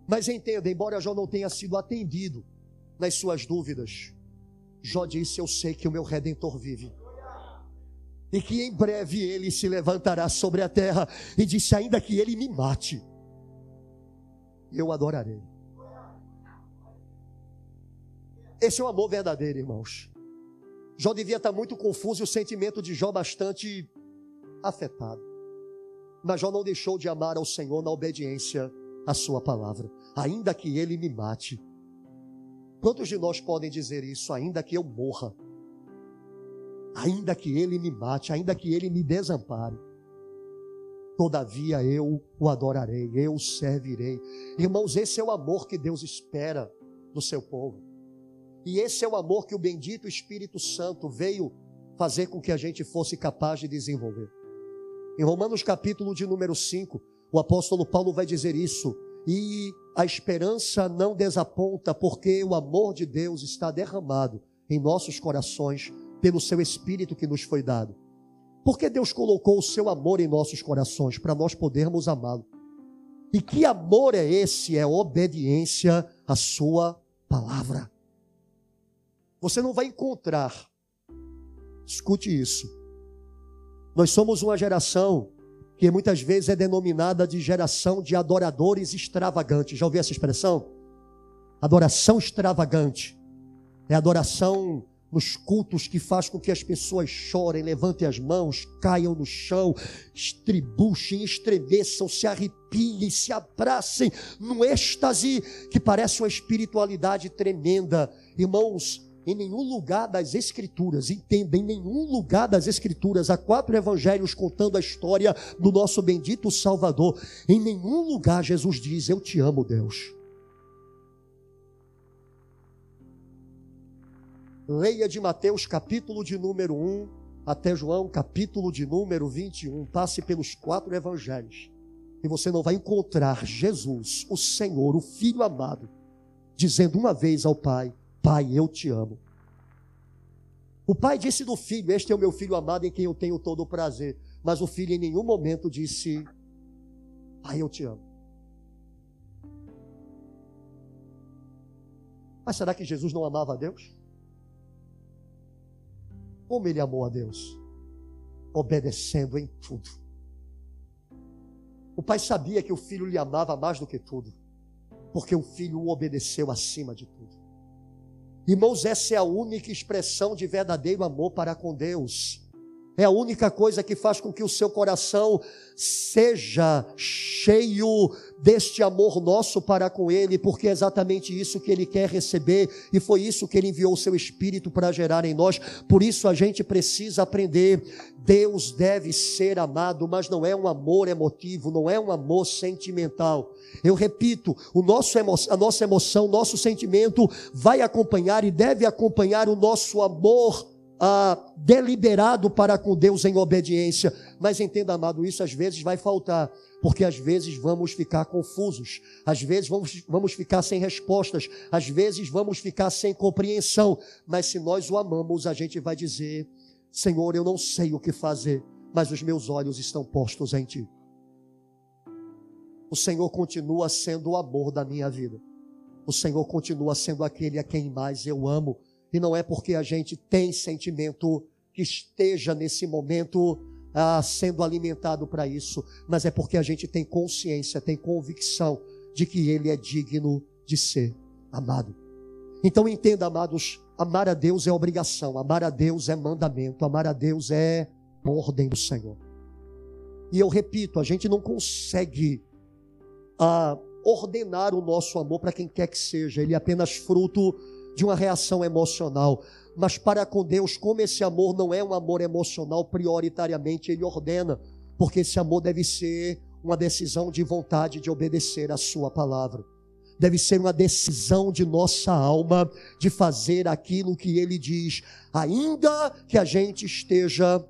Mas entenda, embora Jó não tenha sido atendido nas suas dúvidas, Jó disse: Eu sei que o meu redentor vive. E que em breve ele se levantará sobre a terra. E disse: Ainda que ele me mate, eu adorarei. Esse é o amor verdadeiro, irmãos. Jó devia estar muito confuso e o sentimento de Jó bastante afetado. Mas Jó não deixou de amar ao Senhor na obediência à sua palavra. Ainda que ele me mate, Quantos de nós podem dizer isso, ainda que eu morra? Ainda que ele me mate, ainda que ele me desampare. Todavia eu o adorarei, eu o servirei. Irmãos, esse é o amor que Deus espera do seu povo. E esse é o amor que o bendito Espírito Santo veio fazer com que a gente fosse capaz de desenvolver. Em Romanos capítulo de número 5, o apóstolo Paulo vai dizer isso. E a esperança não desaponta, porque o amor de Deus está derramado em nossos corações pelo seu Espírito que nos foi dado. Porque Deus colocou o seu amor em nossos corações para nós podermos amá-lo. E que amor é esse? É obediência à sua palavra. Você não vai encontrar, escute isso. Nós somos uma geração que muitas vezes é denominada de geração de adoradores extravagantes. Já ouviu essa expressão? Adoração extravagante. É adoração nos cultos que faz com que as pessoas chorem, levantem as mãos, caiam no chão, estribuchem, estremeçam, se arrepiem, se abracem num êxtase que parece uma espiritualidade tremenda. Irmãos, em nenhum lugar das Escrituras, entenda, em nenhum lugar das Escrituras, há quatro evangelhos contando a história do nosso bendito Salvador. Em nenhum lugar Jesus diz: Eu te amo, Deus. Leia de Mateus capítulo de número 1 até João capítulo de número 21. Passe pelos quatro evangelhos. E você não vai encontrar Jesus, o Senhor, o Filho amado, dizendo uma vez ao Pai: Pai, eu te amo. O pai disse do filho: Este é o meu filho amado em quem eu tenho todo o prazer. Mas o filho em nenhum momento disse: Pai, eu te amo. Mas será que Jesus não amava a Deus? Como ele amou a Deus? Obedecendo em tudo. O pai sabia que o filho lhe amava mais do que tudo, porque o filho o obedeceu acima de tudo. Irmãos, essa é a única expressão de verdadeiro amor para com Deus. É a única coisa que faz com que o seu coração seja cheio deste amor nosso para com Ele, porque é exatamente isso que Ele quer receber e foi isso que Ele enviou o seu Espírito para gerar em nós. Por isso a gente precisa aprender. Deus deve ser amado, mas não é um amor emotivo, não é um amor sentimental. Eu repito, o nosso a nossa emoção, nosso sentimento vai acompanhar e deve acompanhar o nosso amor ah, deliberado para com Deus em obediência. Mas entenda, amado, isso às vezes vai faltar, porque às vezes vamos ficar confusos, às vezes vamos, vamos ficar sem respostas, às vezes vamos ficar sem compreensão. Mas se nós o amamos, a gente vai dizer: Senhor, eu não sei o que fazer, mas os meus olhos estão postos em Ti. O Senhor continua sendo o amor da minha vida. O Senhor continua sendo aquele a quem mais eu amo e não é porque a gente tem sentimento que esteja nesse momento ah, sendo alimentado para isso, mas é porque a gente tem consciência, tem convicção de que Ele é digno de ser amado. Então entenda, amados, amar a Deus é obrigação, amar a Deus é mandamento, amar a Deus é ordem do Senhor. E eu repito, a gente não consegue ah, ordenar o nosso amor para quem quer que seja, ele é apenas fruto de uma reação emocional. Mas para com Deus, como esse amor não é um amor emocional, prioritariamente Ele ordena, porque esse amor deve ser uma decisão de vontade de obedecer a Sua palavra. deve ser uma decisão de nossa alma de fazer aquilo que ele diz, ainda que a gente esteja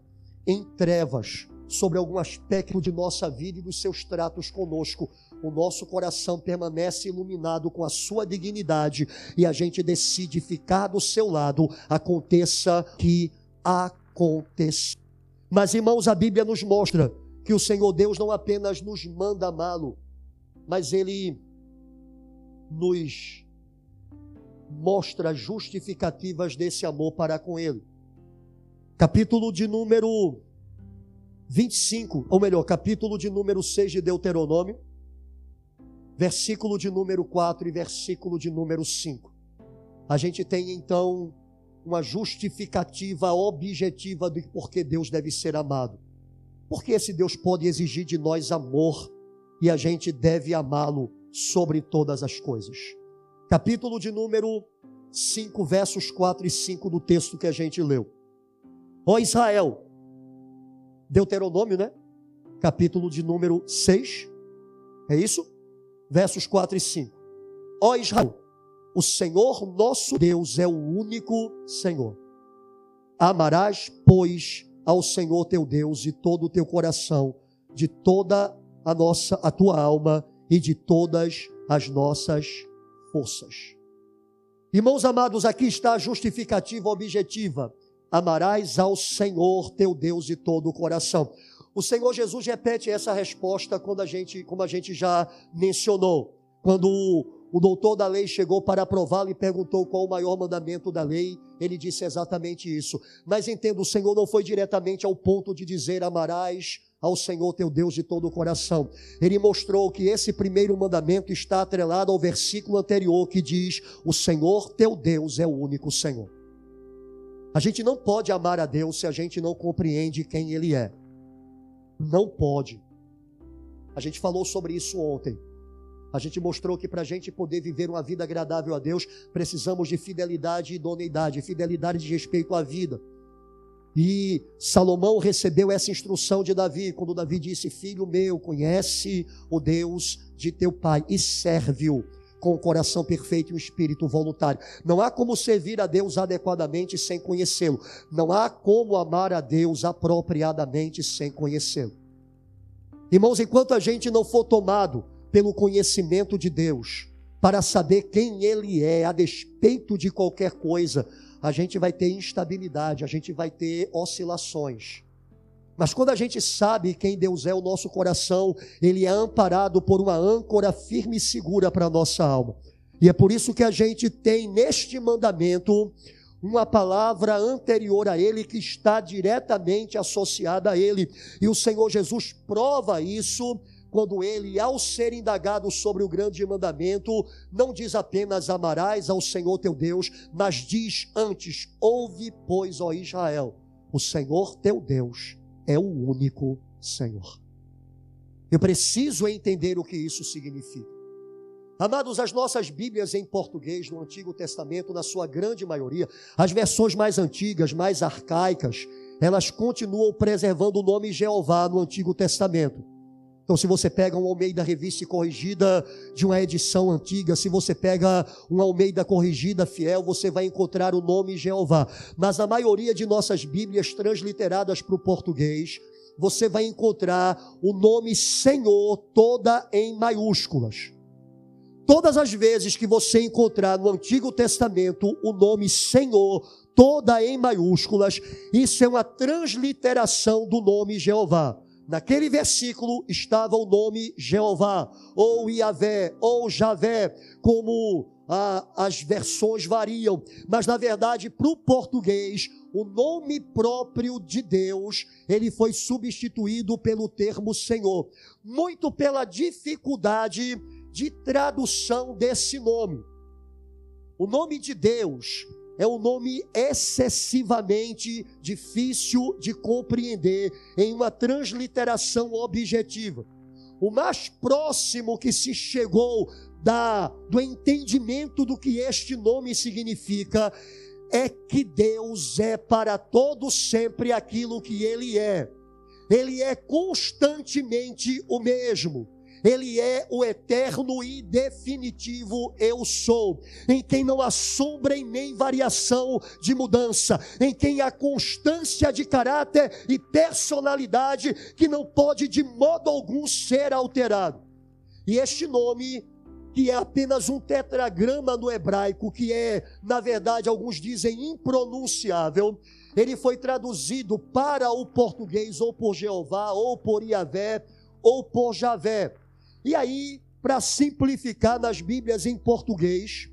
em trevas sobre algum aspecto de nossa vida e dos seus tratos conosco. O nosso coração permanece iluminado com a sua dignidade e a gente decide ficar do seu lado, aconteça que aconteça. Mas, irmãos, a Bíblia nos mostra que o Senhor Deus não apenas nos manda amá-lo, mas Ele nos mostra justificativas desse amor para com Ele. Capítulo de número 25, ou melhor, capítulo de número 6 de Deuteronômio, versículo de número 4 e versículo de número 5. A gente tem então uma justificativa objetiva do porquê Deus deve ser amado. Porque esse Deus pode exigir de nós amor e a gente deve amá-lo sobre todas as coisas. Capítulo de número 5, versos 4 e 5 do texto que a gente leu. Ó Israel, Deuteronômio, né? Capítulo de número 6. É isso? Versos 4 e 5. Ó Israel, o Senhor nosso Deus é o único Senhor. Amarás, pois, ao Senhor teu Deus de todo o teu coração, de toda a nossa, a tua alma e de todas as nossas forças. Irmãos amados, aqui está a justificativa objetiva amarás ao Senhor teu Deus de todo o coração. O Senhor Jesus repete essa resposta quando a gente, como a gente já mencionou, quando o, o doutor da lei chegou para aprová-lo e perguntou qual o maior mandamento da lei, ele disse exatamente isso. Mas entendo, o Senhor não foi diretamente ao ponto de dizer amarás ao Senhor teu Deus de todo o coração. Ele mostrou que esse primeiro mandamento está atrelado ao versículo anterior que diz: O Senhor teu Deus é o único Senhor. A gente não pode amar a Deus se a gente não compreende quem Ele é. Não pode. A gente falou sobre isso ontem. A gente mostrou que para a gente poder viver uma vida agradável a Deus, precisamos de fidelidade e idoneidade, fidelidade de respeito à vida. E Salomão recebeu essa instrução de Davi, quando Davi disse: Filho meu, conhece o Deus de teu pai e serve-o com o coração perfeito e o espírito voluntário. Não há como servir a Deus adequadamente sem conhecê-lo. Não há como amar a Deus apropriadamente sem conhecê-lo. Irmãos, enquanto a gente não for tomado pelo conhecimento de Deus, para saber quem Ele é, a despeito de qualquer coisa, a gente vai ter instabilidade, a gente vai ter oscilações. Mas quando a gente sabe quem Deus é, o nosso coração, ele é amparado por uma âncora firme e segura para a nossa alma. E é por isso que a gente tem neste mandamento uma palavra anterior a ele que está diretamente associada a ele. E o Senhor Jesus prova isso quando ele, ao ser indagado sobre o grande mandamento, não diz apenas amarás ao Senhor teu Deus, mas diz antes: ouve, pois, ó Israel, o Senhor teu Deus é o único Senhor. Eu preciso entender o que isso significa. Amados, as nossas Bíblias em português no Antigo Testamento, na sua grande maioria, as versões mais antigas, mais arcaicas, elas continuam preservando o nome Jeová no Antigo Testamento. Então, se você pega um Almeida Revista Corrigida de uma edição antiga, se você pega um Almeida Corrigida Fiel, você vai encontrar o nome Jeová. Mas a maioria de nossas Bíblias transliteradas para o português, você vai encontrar o nome Senhor toda em maiúsculas. Todas as vezes que você encontrar no Antigo Testamento o nome Senhor toda em maiúsculas, isso é uma transliteração do nome Jeová. Naquele versículo estava o nome Jeová, ou Iavé, ou Javé, como ah, as versões variam, mas na verdade, para o português, o nome próprio de Deus, ele foi substituído pelo termo Senhor, muito pela dificuldade de tradução desse nome. O nome de Deus é um nome excessivamente difícil de compreender em uma transliteração objetiva. O mais próximo que se chegou da, do entendimento do que este nome significa é que Deus é para todo sempre aquilo que Ele é. Ele é constantemente o mesmo. Ele é o eterno e definitivo eu sou, em quem não há sombra e nem variação de mudança, em quem há constância de caráter e personalidade que não pode de modo algum ser alterado. E este nome que é apenas um tetragrama no hebraico, que é, na verdade, alguns dizem impronunciável, ele foi traduzido para o português ou por Jeová, ou por Iavé, ou por Javé. E aí, para simplificar nas Bíblias em português,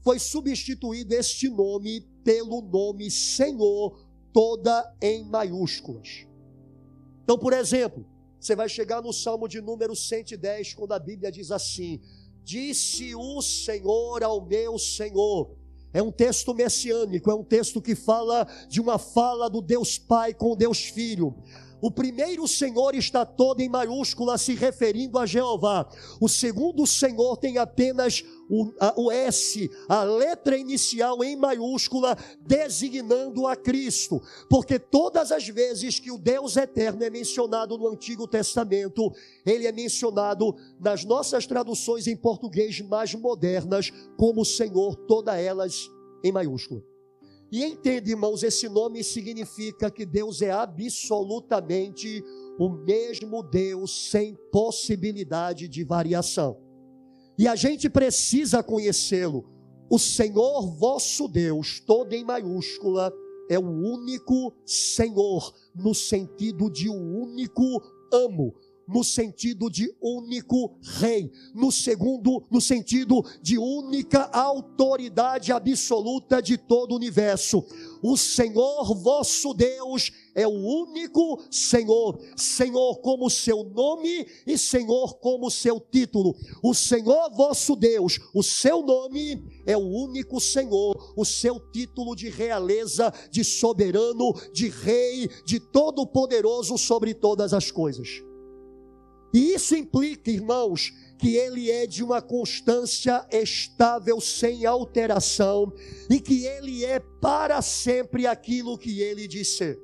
foi substituído este nome pelo nome Senhor, toda em maiúsculas. Então, por exemplo, você vai chegar no Salmo de número 110, quando a Bíblia diz assim: Disse o Senhor ao meu Senhor. É um texto messiânico, é um texto que fala de uma fala do Deus Pai com Deus Filho. O primeiro Senhor está todo em maiúscula, se referindo a Jeová. O segundo Senhor tem apenas o, a, o S, a letra inicial em maiúscula, designando a Cristo. Porque todas as vezes que o Deus eterno é mencionado no Antigo Testamento, ele é mencionado nas nossas traduções em português mais modernas como Senhor, todas elas em maiúscula. E entende, irmãos, esse nome significa que Deus é absolutamente o mesmo Deus, sem possibilidade de variação. E a gente precisa conhecê-lo. O Senhor vosso Deus, todo em maiúscula, é o único Senhor, no sentido de um único amo, no sentido de único rei, no segundo, no sentido de única autoridade absoluta de todo o universo. O Senhor vosso Deus é o único Senhor, Senhor como seu nome e Senhor como seu título. O Senhor vosso Deus, o seu nome é o único Senhor, o seu título de realeza, de soberano, de rei, de todo poderoso sobre todas as coisas. E isso implica, irmãos, que ele é de uma constância estável, sem alteração, e que ele é para sempre aquilo que ele disse.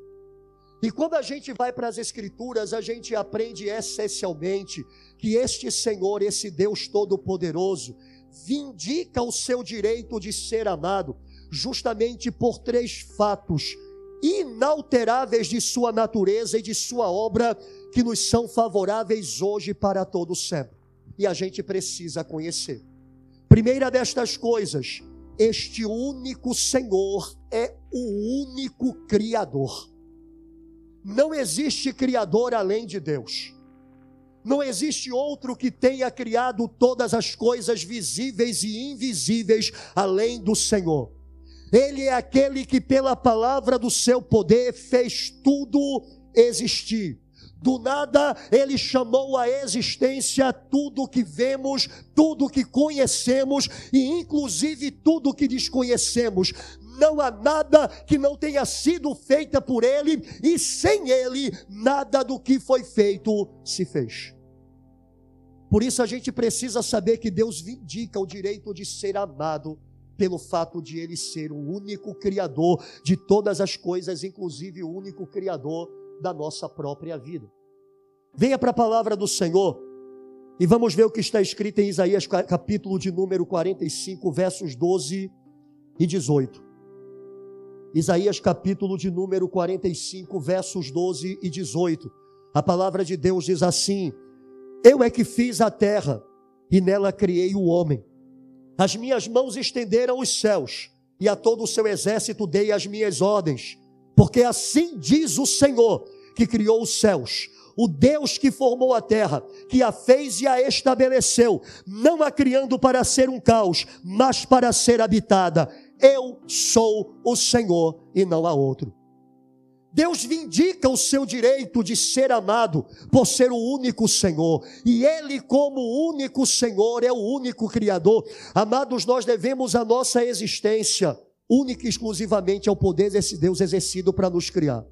E quando a gente vai para as Escrituras, a gente aprende essencialmente que este Senhor, esse Deus Todo-Poderoso, vindica o seu direito de ser amado, justamente por três fatos inalteráveis de sua natureza e de sua obra que nos são favoráveis hoje para todo sempre. E a gente precisa conhecer. Primeira destas coisas, este único Senhor é o único Criador. Não existe Criador além de Deus. Não existe outro que tenha criado todas as coisas visíveis e invisíveis além do Senhor. Ele é aquele que, pela palavra do seu poder, fez tudo existir. Do nada, ele chamou à existência tudo que vemos, tudo que conhecemos e, inclusive, tudo que desconhecemos. Não há nada que não tenha sido feita por ele, e sem ele, nada do que foi feito se fez. Por isso, a gente precisa saber que Deus vindica o direito de ser amado pelo fato de ele ser o único criador de todas as coisas, inclusive o único criador da nossa própria vida. Venha para a palavra do Senhor e vamos ver o que está escrito em Isaías capítulo de número 45, versos 12 e 18. Isaías capítulo de número 45, versos 12 e 18. A palavra de Deus diz assim: Eu é que fiz a terra e nela criei o homem. As minhas mãos estenderam os céus e a todo o seu exército dei as minhas ordens, porque assim diz o Senhor que criou os céus, o Deus que formou a terra, que a fez e a estabeleceu, não a criando para ser um caos, mas para ser habitada. Eu sou o Senhor e não há outro. Deus vindica o seu direito de ser amado por ser o único Senhor, e Ele, como único Senhor, é o único Criador. Amados, nós devemos a nossa existência única e exclusivamente ao poder desse Deus exercido para nos criar.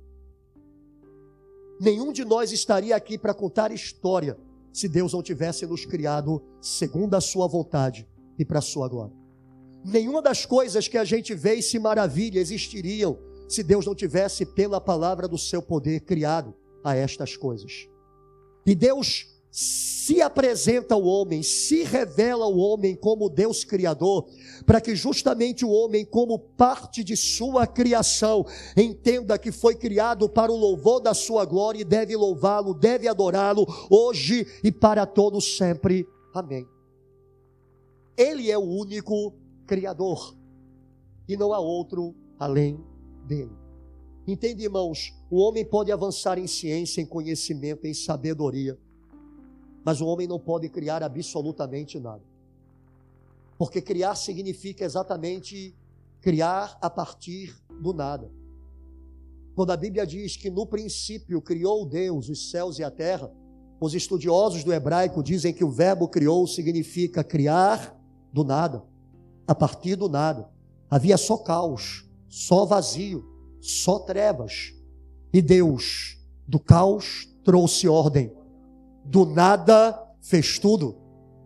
Nenhum de nós estaria aqui para contar história se Deus não tivesse nos criado segundo a sua vontade e para a sua glória. Nenhuma das coisas que a gente vê e se maravilha existiriam se Deus não tivesse pela palavra do seu poder criado a estas coisas. E Deus se apresenta ao homem, se revela ao homem como Deus Criador, para que justamente o homem, como parte de sua criação, entenda que foi criado para o louvor da sua glória e deve louvá-lo, deve adorá-lo hoje e para todos sempre. Amém. Ele é o único Criador e não há outro além dele. Entende, irmãos? O homem pode avançar em ciência, em conhecimento, em sabedoria, mas o homem não pode criar absolutamente nada. Porque criar significa exatamente criar a partir do nada. Quando a Bíblia diz que no princípio criou Deus os céus e a terra, os estudiosos do hebraico dizem que o verbo criou significa criar do nada, a partir do nada. Havia só caos, só vazio, só trevas. E Deus, do caos, trouxe ordem. Do nada, fez tudo.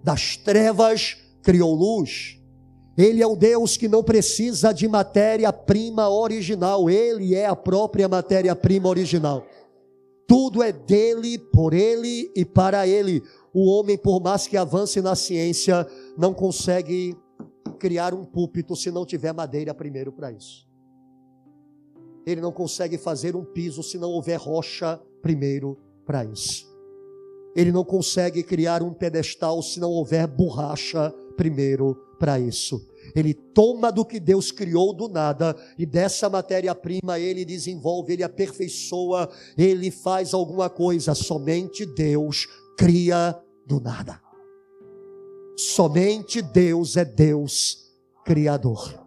Das trevas, criou luz. Ele é o Deus que não precisa de matéria-prima original, ele é a própria matéria-prima original. Tudo é dele, por ele e para ele. O homem, por mais que avance na ciência, não consegue criar um púlpito se não tiver madeira primeiro para isso. Ele não consegue fazer um piso se não houver rocha primeiro para isso. Ele não consegue criar um pedestal se não houver borracha primeiro para isso. Ele toma do que Deus criou do nada e dessa matéria-prima ele desenvolve, ele aperfeiçoa, ele faz alguma coisa. Somente Deus cria do nada. Somente Deus é Deus Criador.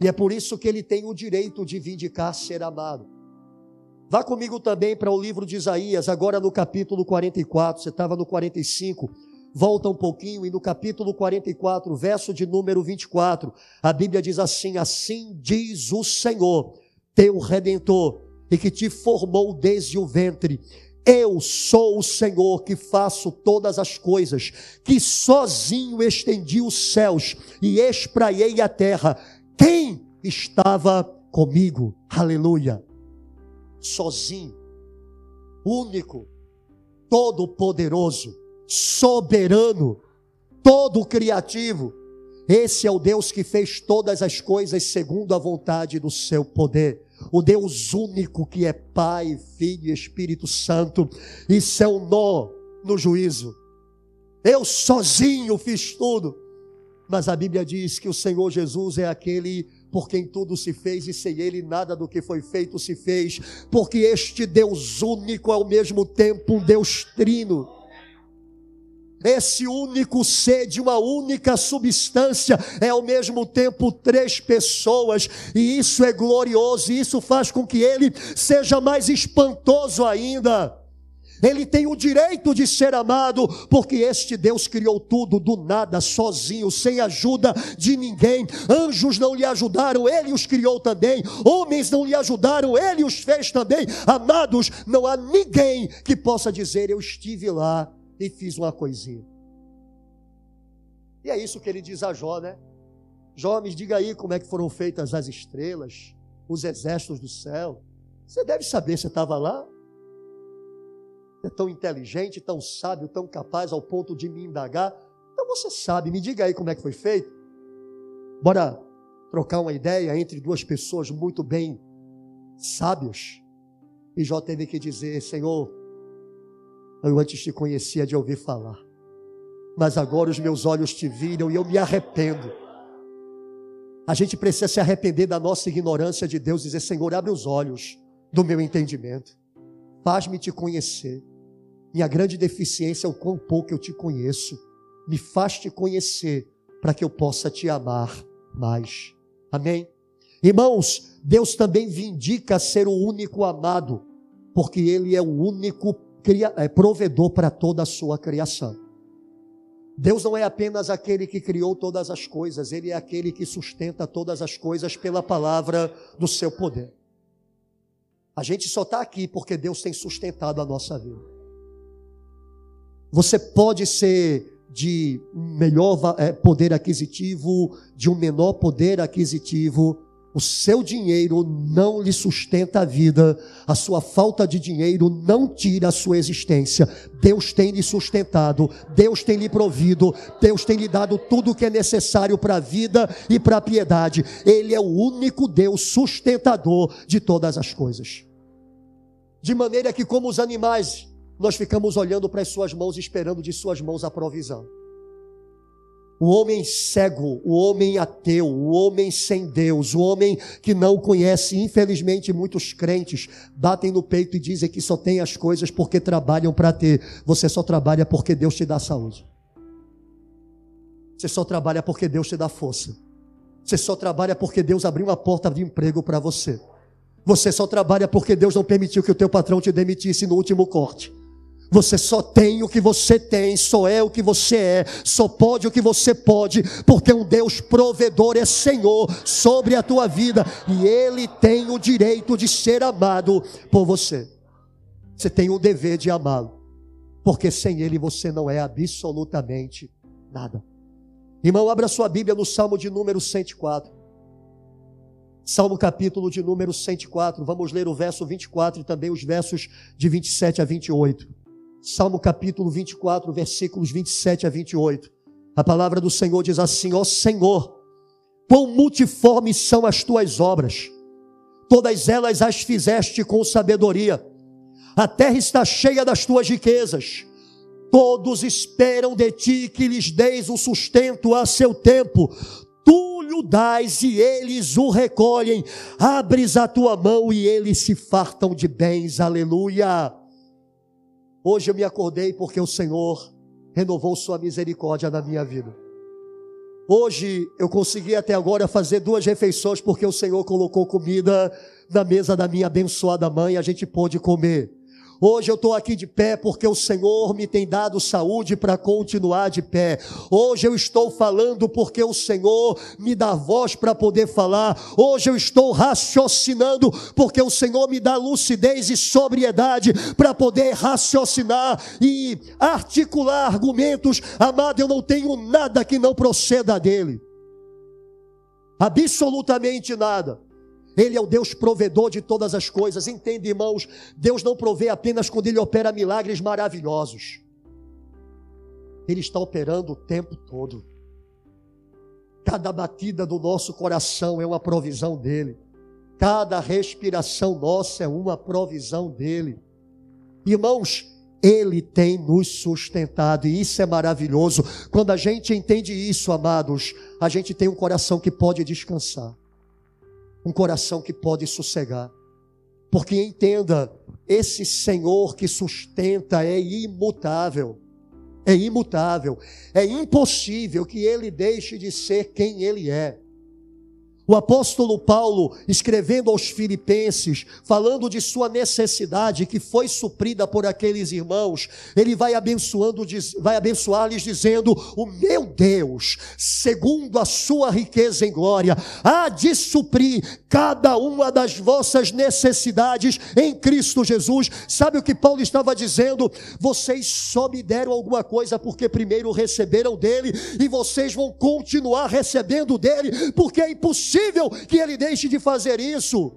E é por isso que ele tem o direito de vindicar ser amado. Vá comigo também para o livro de Isaías, agora no capítulo 44, você estava no 45, volta um pouquinho, e no capítulo 44, verso de número 24, a Bíblia diz assim: Assim diz o Senhor, teu redentor, e que te formou desde o ventre eu sou o Senhor que faço todas as coisas, que sozinho estendi os céus e espraiei a terra. Quem estava comigo? Aleluia. Sozinho, único, todo-poderoso, soberano, todo criativo. Esse é o Deus que fez todas as coisas segundo a vontade do seu poder o Deus único que é Pai, Filho e Espírito Santo. Isso é um nó no juízo. Eu sozinho fiz tudo. Mas a Bíblia diz que o Senhor Jesus é aquele por quem tudo se fez e sem ele nada do que foi feito se fez, porque este Deus único é ao mesmo tempo um Deus trino esse único ser de uma única substância é ao mesmo tempo três pessoas, e isso é glorioso, e isso faz com que ele seja mais espantoso ainda. Ele tem o direito de ser amado, porque este Deus criou tudo do nada, sozinho, sem ajuda de ninguém. Anjos não lhe ajudaram, ele os criou também. Homens não lhe ajudaram, ele os fez também. Amados, não há ninguém que possa dizer: Eu estive lá e fiz uma coisinha. E é isso que ele diz a Jó, né? Jó, me diga aí como é que foram feitas as estrelas, os exércitos do céu. Você deve saber, você estava lá. É tão inteligente, tão sábio, tão capaz ao ponto de me indagar. Então você sabe, me diga aí como é que foi feito. Bora trocar uma ideia entre duas pessoas muito bem sábias. E Jó teve que dizer: Senhor, eu antes te conhecia de ouvir falar, mas agora os meus olhos te viram e eu me arrependo. A gente precisa se arrepender da nossa ignorância de Deus e dizer: Senhor, abre os olhos do meu entendimento, faz-me te conhecer. Minha grande deficiência é o quão pouco eu te conheço. Me faz te conhecer para que eu possa te amar mais. Amém? Irmãos, Deus também vindica ser o único amado, porque Ele é o único é, provedor para toda a sua criação. Deus não é apenas aquele que criou todas as coisas, Ele é aquele que sustenta todas as coisas pela palavra do seu poder. A gente só está aqui porque Deus tem sustentado a nossa vida. Você pode ser de melhor é, poder aquisitivo, de um menor poder aquisitivo, O seu dinheiro não lhe sustenta a vida, a sua falta de dinheiro não tira a sua existência. Deus tem lhe sustentado, Deus tem lhe provido, Deus tem lhe dado tudo o que é necessário para a vida e para a piedade. Ele é o único Deus sustentador de todas as coisas. De maneira que, como os animais, nós ficamos olhando para as suas mãos, esperando de suas mãos a provisão. O homem cego, o homem ateu, o homem sem Deus, o homem que não conhece, infelizmente muitos crentes batem no peito e dizem que só tem as coisas porque trabalham para ter. Você só trabalha porque Deus te dá saúde. Você só trabalha porque Deus te dá força. Você só trabalha porque Deus abriu uma porta de emprego para você. Você só trabalha porque Deus não permitiu que o teu patrão te demitisse no último corte. Você só tem o que você tem, só é o que você é, só pode o que você pode, porque um Deus provedor é Senhor sobre a tua vida e Ele tem o direito de ser amado por você. Você tem o dever de amá-lo, porque sem Ele você não é absolutamente nada. Irmão, abra sua Bíblia no Salmo de número 104. Salmo capítulo de número 104. Vamos ler o verso 24 e também os versos de 27 a 28. Salmo capítulo 24, versículos 27 a 28. A palavra do Senhor diz assim: Ó Senhor, quão multiformes são as tuas obras, todas elas as fizeste com sabedoria. A terra está cheia das tuas riquezas. Todos esperam de ti que lhes deis o sustento a seu tempo. Tu lhe dás e eles o recolhem. Abres a tua mão e eles se fartam de bens. Aleluia. Hoje eu me acordei porque o Senhor renovou sua misericórdia na minha vida. Hoje eu consegui até agora fazer duas refeições porque o Senhor colocou comida na mesa da minha abençoada mãe e a gente pôde comer. Hoje eu estou aqui de pé porque o Senhor me tem dado saúde para continuar de pé. Hoje eu estou falando porque o Senhor me dá voz para poder falar. Hoje eu estou raciocinando porque o Senhor me dá lucidez e sobriedade para poder raciocinar e articular argumentos. Amado, eu não tenho nada que não proceda dele. Absolutamente nada. Ele é o Deus provedor de todas as coisas. Entende, irmãos? Deus não provê apenas quando Ele opera milagres maravilhosos. Ele está operando o tempo todo. Cada batida do nosso coração é uma provisão dEle. Cada respiração nossa é uma provisão dEle. Irmãos, Ele tem nos sustentado e isso é maravilhoso. Quando a gente entende isso, amados, a gente tem um coração que pode descansar um coração que pode sossegar. Porque entenda, esse Senhor que sustenta é imutável. É imutável. É impossível que ele deixe de ser quem ele é. O apóstolo Paulo, escrevendo aos Filipenses, falando de sua necessidade que foi suprida por aqueles irmãos, ele vai abençoando, vai abençoar-lhes dizendo: "O meu Deus, segundo a sua riqueza em glória, há de suprir cada uma das vossas necessidades em Cristo Jesus". Sabe o que Paulo estava dizendo? Vocês só me deram alguma coisa porque primeiro receberam dele e vocês vão continuar recebendo dele, porque é impossível que ele deixe de fazer isso.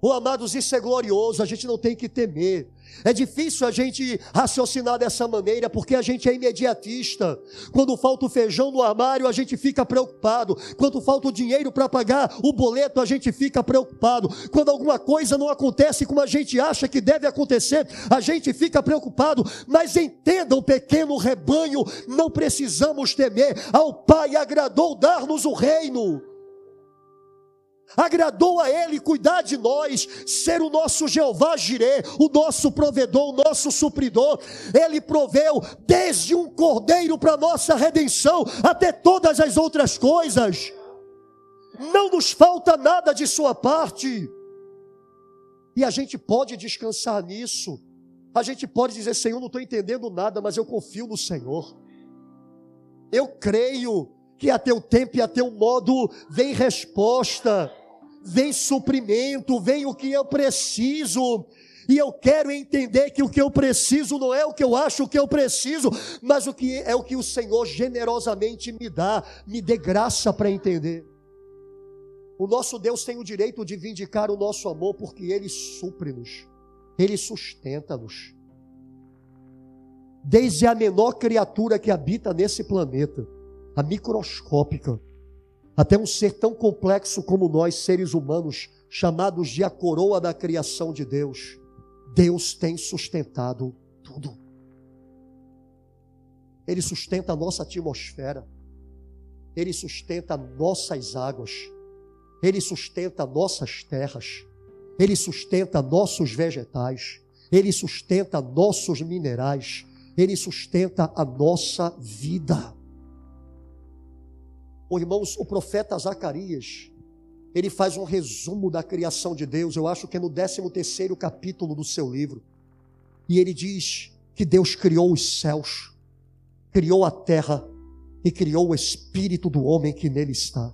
Oh, amados, isso é glorioso, a gente não tem que temer. É difícil a gente raciocinar dessa maneira porque a gente é imediatista. Quando falta o feijão no armário, a gente fica preocupado. Quando falta o dinheiro para pagar o boleto, a gente fica preocupado. Quando alguma coisa não acontece como a gente acha que deve acontecer, a gente fica preocupado. Mas entenda o pequeno rebanho, não precisamos temer. Ao Pai agradou dar-nos o reino agradou a Ele cuidar de nós, ser o nosso Jeová Jirê, o nosso provedor, o nosso supridor. Ele proveu desde um cordeiro para nossa redenção até todas as outras coisas. Não nos falta nada de Sua parte. E a gente pode descansar nisso. A gente pode dizer, Senhor, não estou entendendo nada, mas eu confio no Senhor. Eu creio que a teu tempo e a teu modo vem resposta vem suprimento, vem o que eu preciso. E eu quero entender que o que eu preciso não é o que eu acho que eu preciso, mas o que é o que o Senhor generosamente me dá, me dê graça para entender. O nosso Deus tem o direito de vindicar o nosso amor porque Ele supre-nos, Ele sustenta-nos. Desde a menor criatura que habita nesse planeta, a microscópica, até um ser tão complexo como nós, seres humanos, chamados de a coroa da criação de Deus, Deus tem sustentado tudo. Ele sustenta a nossa atmosfera, Ele sustenta nossas águas, Ele sustenta nossas terras, Ele sustenta nossos vegetais, Ele sustenta nossos minerais, Ele sustenta a nossa vida. Oh, irmãos, o profeta Zacarias, ele faz um resumo da criação de Deus, eu acho que é no 13 terceiro capítulo do seu livro. E ele diz que Deus criou os céus, criou a terra e criou o espírito do homem que nele está.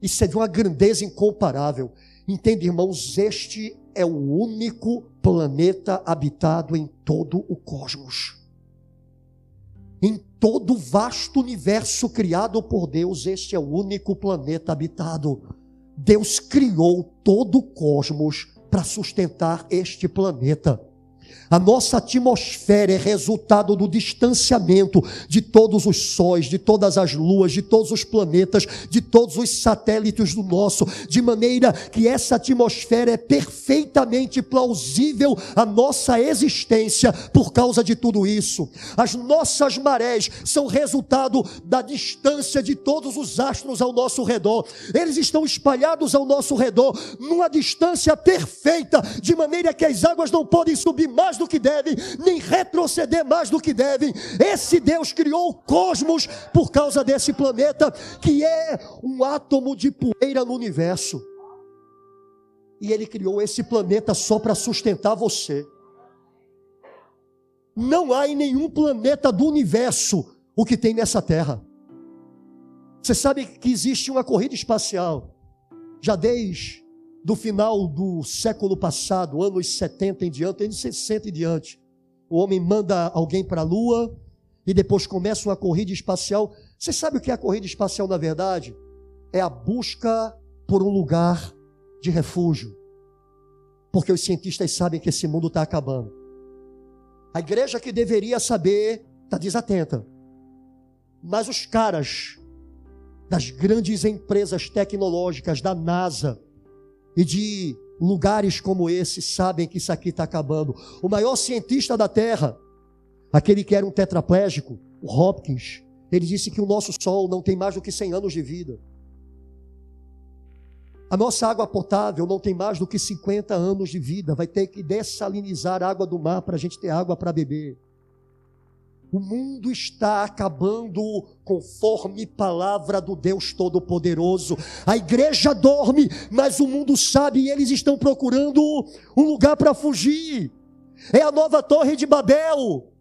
Isso é de uma grandeza incomparável. Entende, irmãos, este é o único planeta habitado em todo o cosmos. Em todo o vasto universo criado por Deus, este é o único planeta habitado. Deus criou todo o cosmos para sustentar este planeta. A nossa atmosfera é resultado do distanciamento de todos os sóis, de todas as luas, de todos os planetas, de todos os satélites do nosso, de maneira que essa atmosfera é perfeitamente plausível à nossa existência por causa de tudo isso. As nossas marés são resultado da distância de todos os astros ao nosso redor. Eles estão espalhados ao nosso redor numa distância perfeita, de maneira que as águas não podem subir mais mais do que devem, nem retroceder mais do que devem. Esse Deus criou o cosmos por causa desse planeta, que é um átomo de poeira no universo. E Ele criou esse planeta só para sustentar você. Não há em nenhum planeta do universo o que tem nessa Terra. Você sabe que existe uma corrida espacial, já desde do final do século passado, anos 70 em diante, anos 60 em diante. O homem manda alguém para a Lua e depois começa uma corrida espacial. Você sabe o que é a corrida espacial na verdade? É a busca por um lugar de refúgio. Porque os cientistas sabem que esse mundo está acabando. A igreja que deveria saber está desatenta. Mas os caras das grandes empresas tecnológicas, da NASA, e de lugares como esse sabem que isso aqui está acabando. O maior cientista da Terra, aquele que era um tetraplégico, o Hopkins, ele disse que o nosso Sol não tem mais do que 100 anos de vida. A nossa água potável não tem mais do que 50 anos de vida. Vai ter que dessalinizar a água do mar para a gente ter água para beber. O mundo está acabando conforme palavra do Deus Todo-Poderoso. A igreja dorme, mas o mundo sabe e eles estão procurando um lugar para fugir. É a nova Torre de Babel.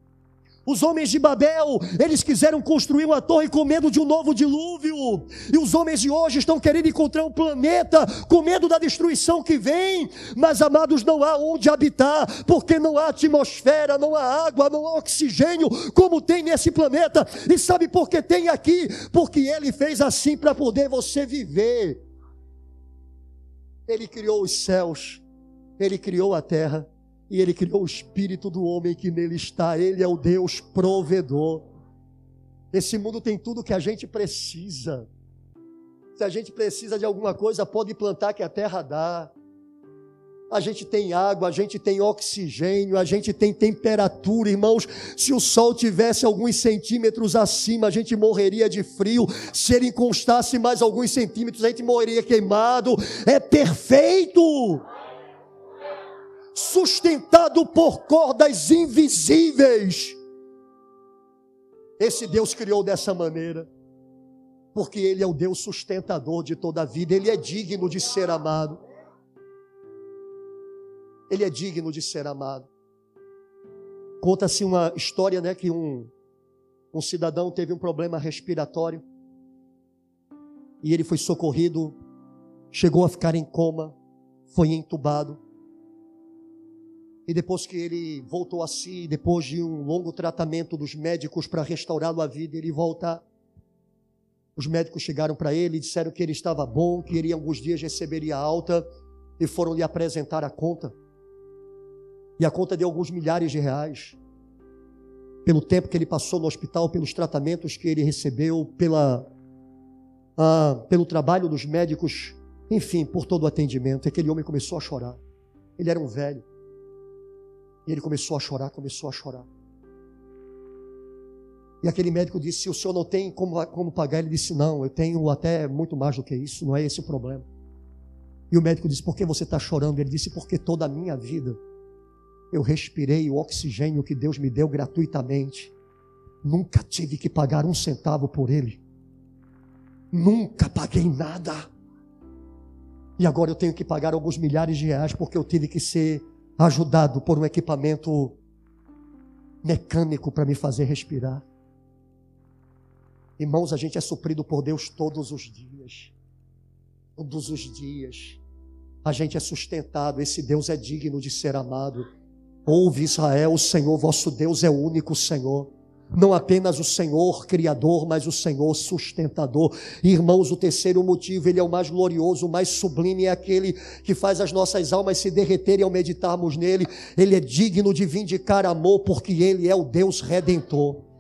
Os homens de Babel, eles quiseram construir uma torre com medo de um novo dilúvio. E os homens de hoje estão querendo encontrar um planeta com medo da destruição que vem. Mas, amados, não há onde habitar, porque não há atmosfera, não há água, não há oxigênio, como tem nesse planeta. E sabe por que tem aqui? Porque ele fez assim para poder você viver. Ele criou os céus, ele criou a terra e ele criou o espírito do homem que nele está. Ele é o Deus provedor. Esse mundo tem tudo que a gente precisa. Se a gente precisa de alguma coisa, pode plantar que a terra dá. A gente tem água, a gente tem oxigênio, a gente tem temperatura, irmãos. Se o sol tivesse alguns centímetros acima, a gente morreria de frio. Se ele encostasse mais alguns centímetros, a gente morreria queimado. É perfeito sustentado por cordas invisíveis. Esse Deus criou dessa maneira, porque Ele é o Deus sustentador de toda a vida, Ele é digno de ser amado. Ele é digno de ser amado. Conta-se uma história, né, que um, um cidadão teve um problema respiratório e ele foi socorrido, chegou a ficar em coma, foi entubado. E depois que ele voltou a si, depois de um longo tratamento dos médicos para restaurá-lo à vida, ele volta. Os médicos chegaram para ele e disseram que ele estava bom, que ele em alguns dias receberia alta e foram lhe apresentar a conta. E a conta de alguns milhares de reais. Pelo tempo que ele passou no hospital, pelos tratamentos que ele recebeu, pela, ah, pelo trabalho dos médicos, enfim, por todo o atendimento. E aquele homem começou a chorar. Ele era um velho. E ele começou a chorar, começou a chorar. E aquele médico disse: O senhor não tem como, como pagar? Ele disse: Não, eu tenho até muito mais do que isso, não é esse o problema. E o médico disse: Por que você está chorando? Ele disse: Porque toda a minha vida eu respirei o oxigênio que Deus me deu gratuitamente. Nunca tive que pagar um centavo por ele. Nunca paguei nada. E agora eu tenho que pagar alguns milhares de reais porque eu tive que ser ajudado por um equipamento mecânico para me fazer respirar. Irmãos, a gente é suprido por Deus todos os dias. Todos os dias. A gente é sustentado. Esse Deus é digno de ser amado. Ouve Israel, o Senhor vosso Deus é o único Senhor. Não apenas o Senhor Criador, mas o Senhor sustentador. Irmãos, o terceiro motivo, ele é o mais glorioso, o mais sublime, é aquele que faz as nossas almas se derreterem ao meditarmos nele. Ele é digno de vindicar amor, porque ele é o Deus redentor.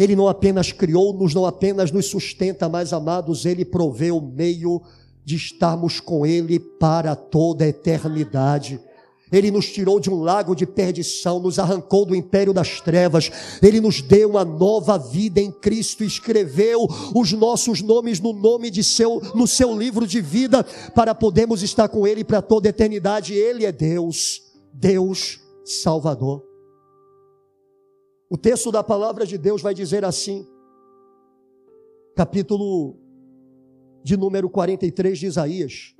Ele não apenas criou-nos, não apenas nos sustenta, mas amados, Ele provê o meio de estarmos com Ele para toda a eternidade. Ele nos tirou de um lago de perdição, nos arrancou do império das trevas. Ele nos deu uma nova vida em Cristo, escreveu os nossos nomes no nome de seu, no seu livro de vida, para podermos estar com Ele para toda a eternidade. Ele é Deus, Deus Salvador. O texto da palavra de Deus vai dizer assim, capítulo de número 43 de Isaías.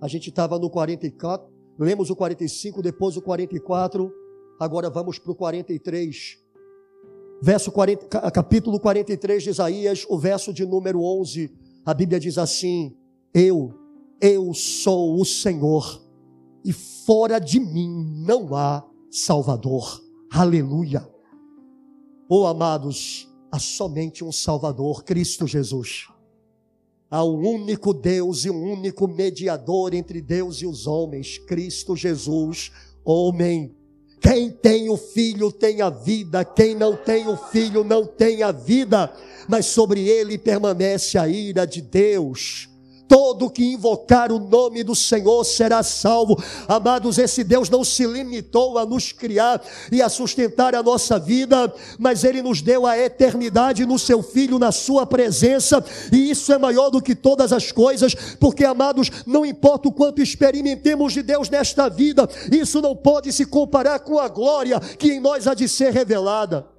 A gente estava no 44, lemos o 45, depois o 44, agora vamos para o 43. Verso 40, capítulo 43 de Isaías, o verso de número 11, a Bíblia diz assim: Eu, eu sou o Senhor, e fora de mim não há Salvador. Aleluia. Oh, amados, há somente um Salvador, Cristo Jesus. Há um único Deus e um único mediador entre Deus e os homens, Cristo Jesus, homem. Quem tem o filho tem a vida, quem não tem o filho não tem a vida, mas sobre ele permanece a ira de Deus. Todo que invocar o nome do Senhor será salvo. Amados, esse Deus não se limitou a nos criar e a sustentar a nossa vida, mas Ele nos deu a eternidade no Seu Filho, na Sua presença, e isso é maior do que todas as coisas, porque, amados, não importa o quanto experimentemos de Deus nesta vida, isso não pode se comparar com a glória que em nós há de ser revelada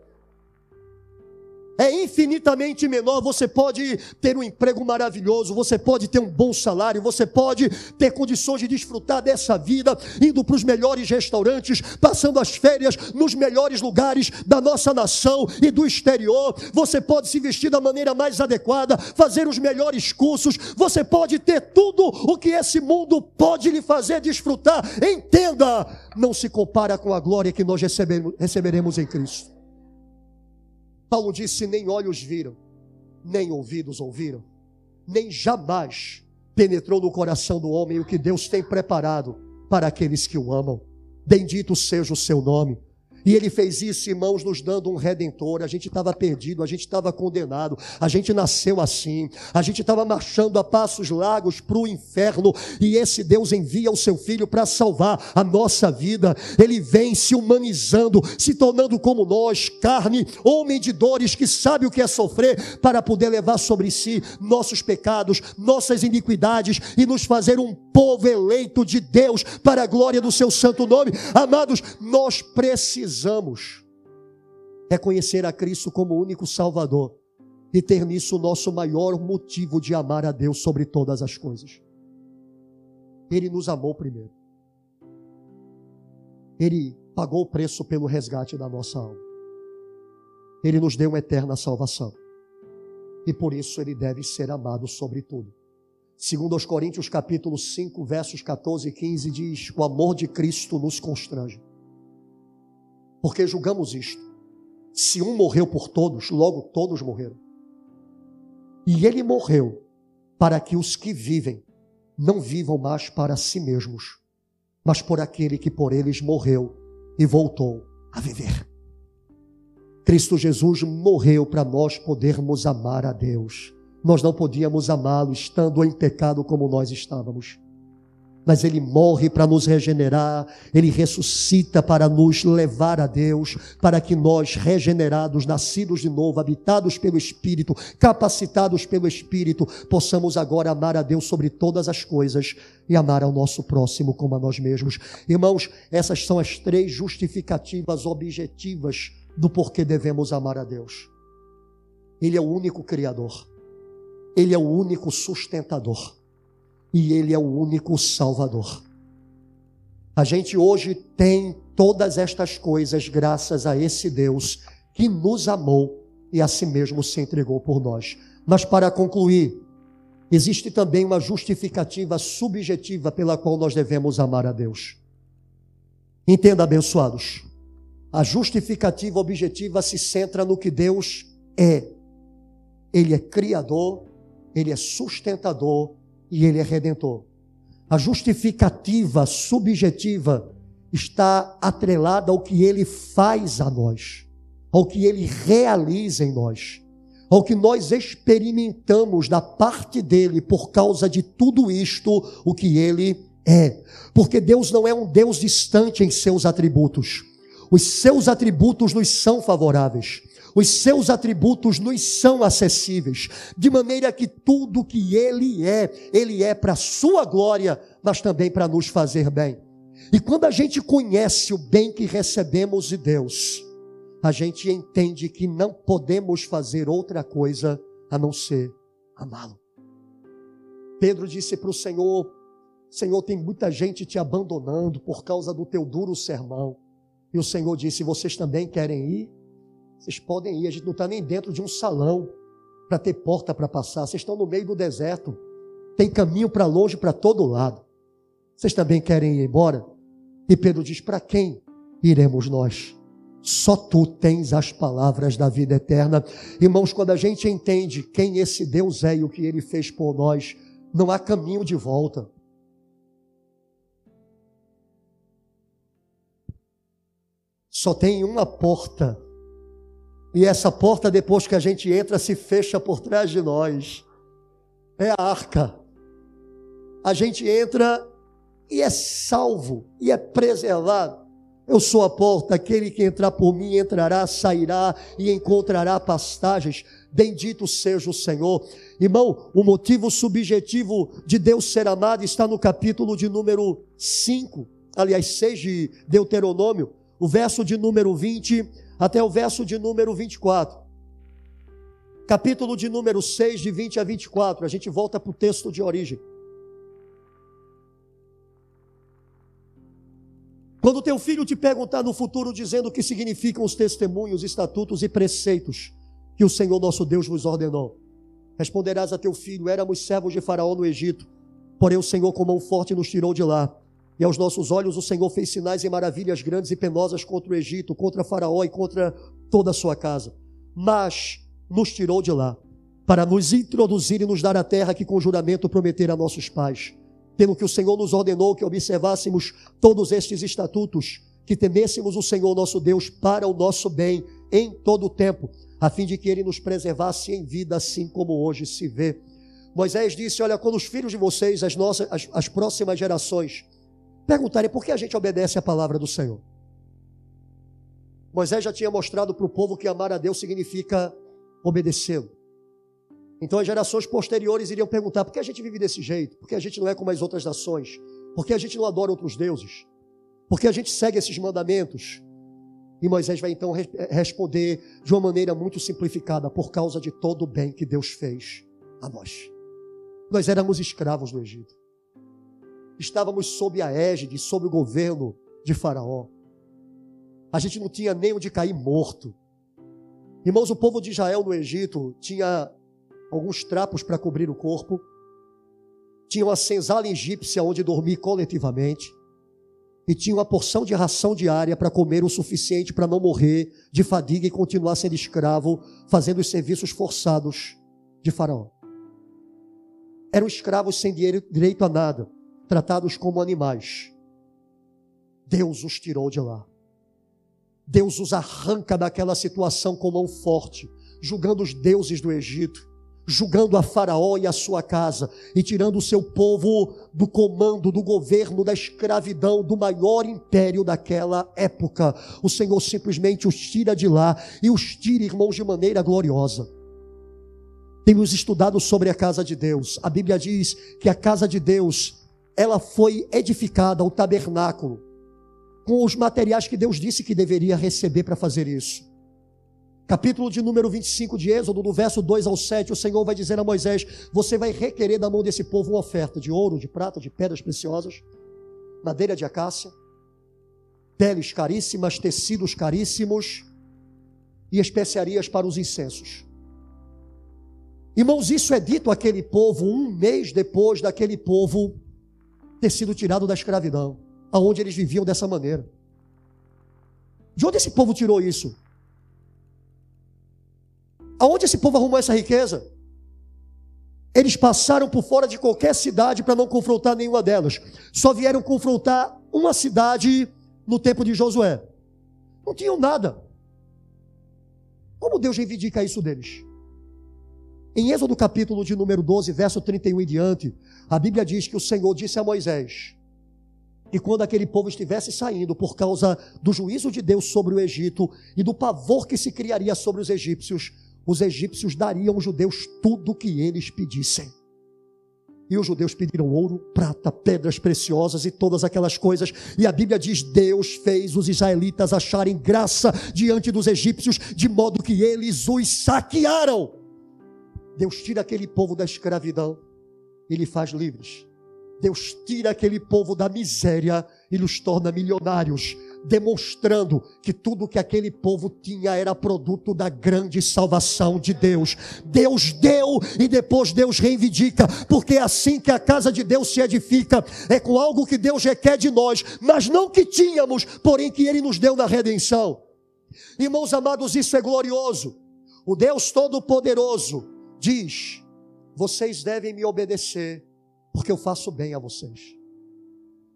é infinitamente menor. Você pode ter um emprego maravilhoso, você pode ter um bom salário, você pode ter condições de desfrutar dessa vida, indo para os melhores restaurantes, passando as férias nos melhores lugares da nossa nação e do exterior. Você pode se vestir da maneira mais adequada, fazer os melhores cursos, você pode ter tudo o que esse mundo pode lhe fazer desfrutar. Entenda, não se compara com a glória que nós receberemos em Cristo. Paulo disse: nem olhos viram, nem ouvidos ouviram, nem jamais penetrou no coração do homem o que Deus tem preparado para aqueles que o amam. Bendito seja o seu nome. E ele fez isso, irmãos, nos dando um redentor. A gente estava perdido, a gente estava condenado, a gente nasceu assim, a gente estava marchando a passos largos para o inferno. E esse Deus envia o seu filho para salvar a nossa vida. Ele vem se humanizando, se tornando como nós, carne, homem de dores que sabe o que é sofrer, para poder levar sobre si nossos pecados, nossas iniquidades e nos fazer um povo eleito de Deus para a glória do seu santo nome. Amados, nós precisamos precisamos reconhecer a Cristo como único Salvador e ter nisso o nosso maior motivo de amar a Deus sobre todas as coisas. Ele nos amou primeiro. Ele pagou o preço pelo resgate da nossa alma. Ele nos deu uma eterna salvação. E por isso ele deve ser amado sobre tudo. Segundo aos Coríntios capítulo 5, versos 14 e 15 diz: "O amor de Cristo nos constrange, porque julgamos isto. Se um morreu por todos, logo todos morreram. E ele morreu para que os que vivem não vivam mais para si mesmos, mas por aquele que por eles morreu e voltou a viver. Cristo Jesus morreu para nós podermos amar a Deus. Nós não podíamos amá-lo estando em pecado como nós estávamos mas ele morre para nos regenerar, ele ressuscita para nos levar a Deus, para que nós, regenerados, nascidos de novo, habitados pelo Espírito, capacitados pelo Espírito, possamos agora amar a Deus sobre todas as coisas e amar ao nosso próximo como a nós mesmos. Irmãos, essas são as três justificativas objetivas do porquê devemos amar a Deus. Ele é o único Criador, ele é o único sustentador e Ele é o único Salvador. A gente hoje tem todas estas coisas graças a esse Deus que nos amou e a si mesmo se entregou por nós. Mas para concluir, existe também uma justificativa subjetiva pela qual nós devemos amar a Deus. Entenda, abençoados. A justificativa objetiva se centra no que Deus é. Ele é criador, ele é sustentador e ele é redentor. A justificativa subjetiva está atrelada ao que ele faz a nós, ao que ele realiza em nós, ao que nós experimentamos da parte dele por causa de tudo isto, o que ele é. Porque Deus não é um Deus distante em seus atributos. Os seus atributos nos são favoráveis os seus atributos nos são acessíveis, de maneira que tudo que Ele é, Ele é para a sua glória, mas também para nos fazer bem. E quando a gente conhece o bem que recebemos de Deus, a gente entende que não podemos fazer outra coisa a não ser amá-lo. Pedro disse para o Senhor: Senhor, tem muita gente te abandonando por causa do teu duro sermão. E o Senhor disse: Vocês também querem ir? Vocês podem ir, a gente não está nem dentro de um salão para ter porta para passar. Vocês estão no meio do deserto. Tem caminho para longe para todo lado. Vocês também querem ir embora? E Pedro diz: Para quem iremos nós? Só tu tens as palavras da vida eterna. Irmãos, quando a gente entende quem esse Deus é e o que ele fez por nós, não há caminho de volta. Só tem uma porta e essa porta, depois que a gente entra, se fecha por trás de nós. É a arca. A gente entra e é salvo, e é preservado. Eu sou a porta, aquele que entrar por mim entrará, sairá e encontrará pastagens. Bendito seja o Senhor. Irmão, o motivo subjetivo de Deus ser amado está no capítulo de número 5, aliás, 6 de Deuteronômio, o verso de número 20 até o verso de número 24. Capítulo de número 6, de 20 a 24. A gente volta para o texto de origem. Quando teu filho te perguntar no futuro dizendo o que significam os testemunhos, estatutos e preceitos que o Senhor nosso Deus vos ordenou, responderás a teu filho: éramos servos de Faraó no Egito, porém o Senhor com mão forte nos tirou de lá e aos nossos olhos o Senhor fez sinais e maravilhas grandes e penosas contra o Egito, contra Faraó e contra toda a sua casa. Mas nos tirou de lá, para nos introduzir e nos dar a terra que com juramento prometera a nossos pais. Pelo que o Senhor nos ordenou que observássemos todos estes estatutos, que temêssemos o Senhor nosso Deus para o nosso bem em todo o tempo, a fim de que ele nos preservasse em vida, assim como hoje se vê. Moisés disse: Olha, quando os filhos de vocês, as nossas, as, as próximas gerações, perguntarem por que a gente obedece a palavra do Senhor. Moisés já tinha mostrado para o povo que amar a Deus significa obedecê-lo. Então as gerações posteriores iriam perguntar: por que a gente vive desse jeito? Por que a gente não é como as outras nações? Por que a gente não adora outros deuses? Por que a gente segue esses mandamentos? E Moisés vai então responder de uma maneira muito simplificada: por causa de todo o bem que Deus fez a nós. Nós éramos escravos no Egito estávamos sob a égide, sob o governo de Faraó. A gente não tinha nem onde cair morto. Irmãos, o povo de Israel no Egito tinha alguns trapos para cobrir o corpo, tinha uma senzala egípcia onde dormir coletivamente, e tinha uma porção de ração diária para comer o suficiente para não morrer de fadiga e continuar sendo escravo, fazendo os serviços forçados de Faraó. eram escravos sem direito a nada, tratados como animais. Deus os tirou de lá. Deus os arranca daquela situação com mão forte, julgando os deuses do Egito, julgando a Faraó e a sua casa, e tirando o seu povo do comando, do governo, da escravidão, do maior império daquela época. O Senhor simplesmente os tira de lá e os tira, irmãos, de maneira gloriosa. Temos estudado sobre a casa de Deus. A Bíblia diz que a casa de Deus, ela foi edificada, o tabernáculo, com os materiais que Deus disse que deveria receber para fazer isso. Capítulo de número 25 de Êxodo, do verso 2 ao 7, o Senhor vai dizer a Moisés: Você vai requerer da mão desse povo uma oferta de ouro, de prata, de pedras preciosas, madeira de acácia, peles caríssimas, tecidos caríssimos e especiarias para os incensos. Irmãos, isso é dito àquele povo um mês depois daquele povo ter sido tirado da escravidão aonde eles viviam dessa maneira. De onde esse povo tirou isso? Aonde esse povo arrumou essa riqueza? Eles passaram por fora de qualquer cidade para não confrontar nenhuma delas. Só vieram confrontar uma cidade no tempo de Josué. Não tinham nada. Como Deus reivindica isso deles? Em Êxodo capítulo de número 12, verso 31 em diante, a Bíblia diz que o Senhor disse a Moisés: e quando aquele povo estivesse saindo por causa do juízo de Deus sobre o Egito e do pavor que se criaria sobre os egípcios, os egípcios dariam aos judeus tudo o que eles pedissem. E os judeus pediram ouro, prata, pedras preciosas e todas aquelas coisas. E a Bíblia diz: Deus fez os israelitas acharem graça diante dos egípcios, de modo que eles os saquearam. Deus tira aquele povo da escravidão e lhe faz livres. Deus tira aquele povo da miséria e os torna milionários, demonstrando que tudo que aquele povo tinha era produto da grande salvação de Deus. Deus deu e depois Deus reivindica, porque é assim que a casa de Deus se edifica, é com algo que Deus requer de nós, mas não que tínhamos, porém que Ele nos deu na redenção. Irmãos amados, isso é glorioso. O Deus Todo-Poderoso diz: vocês devem me obedecer porque eu faço bem a vocês.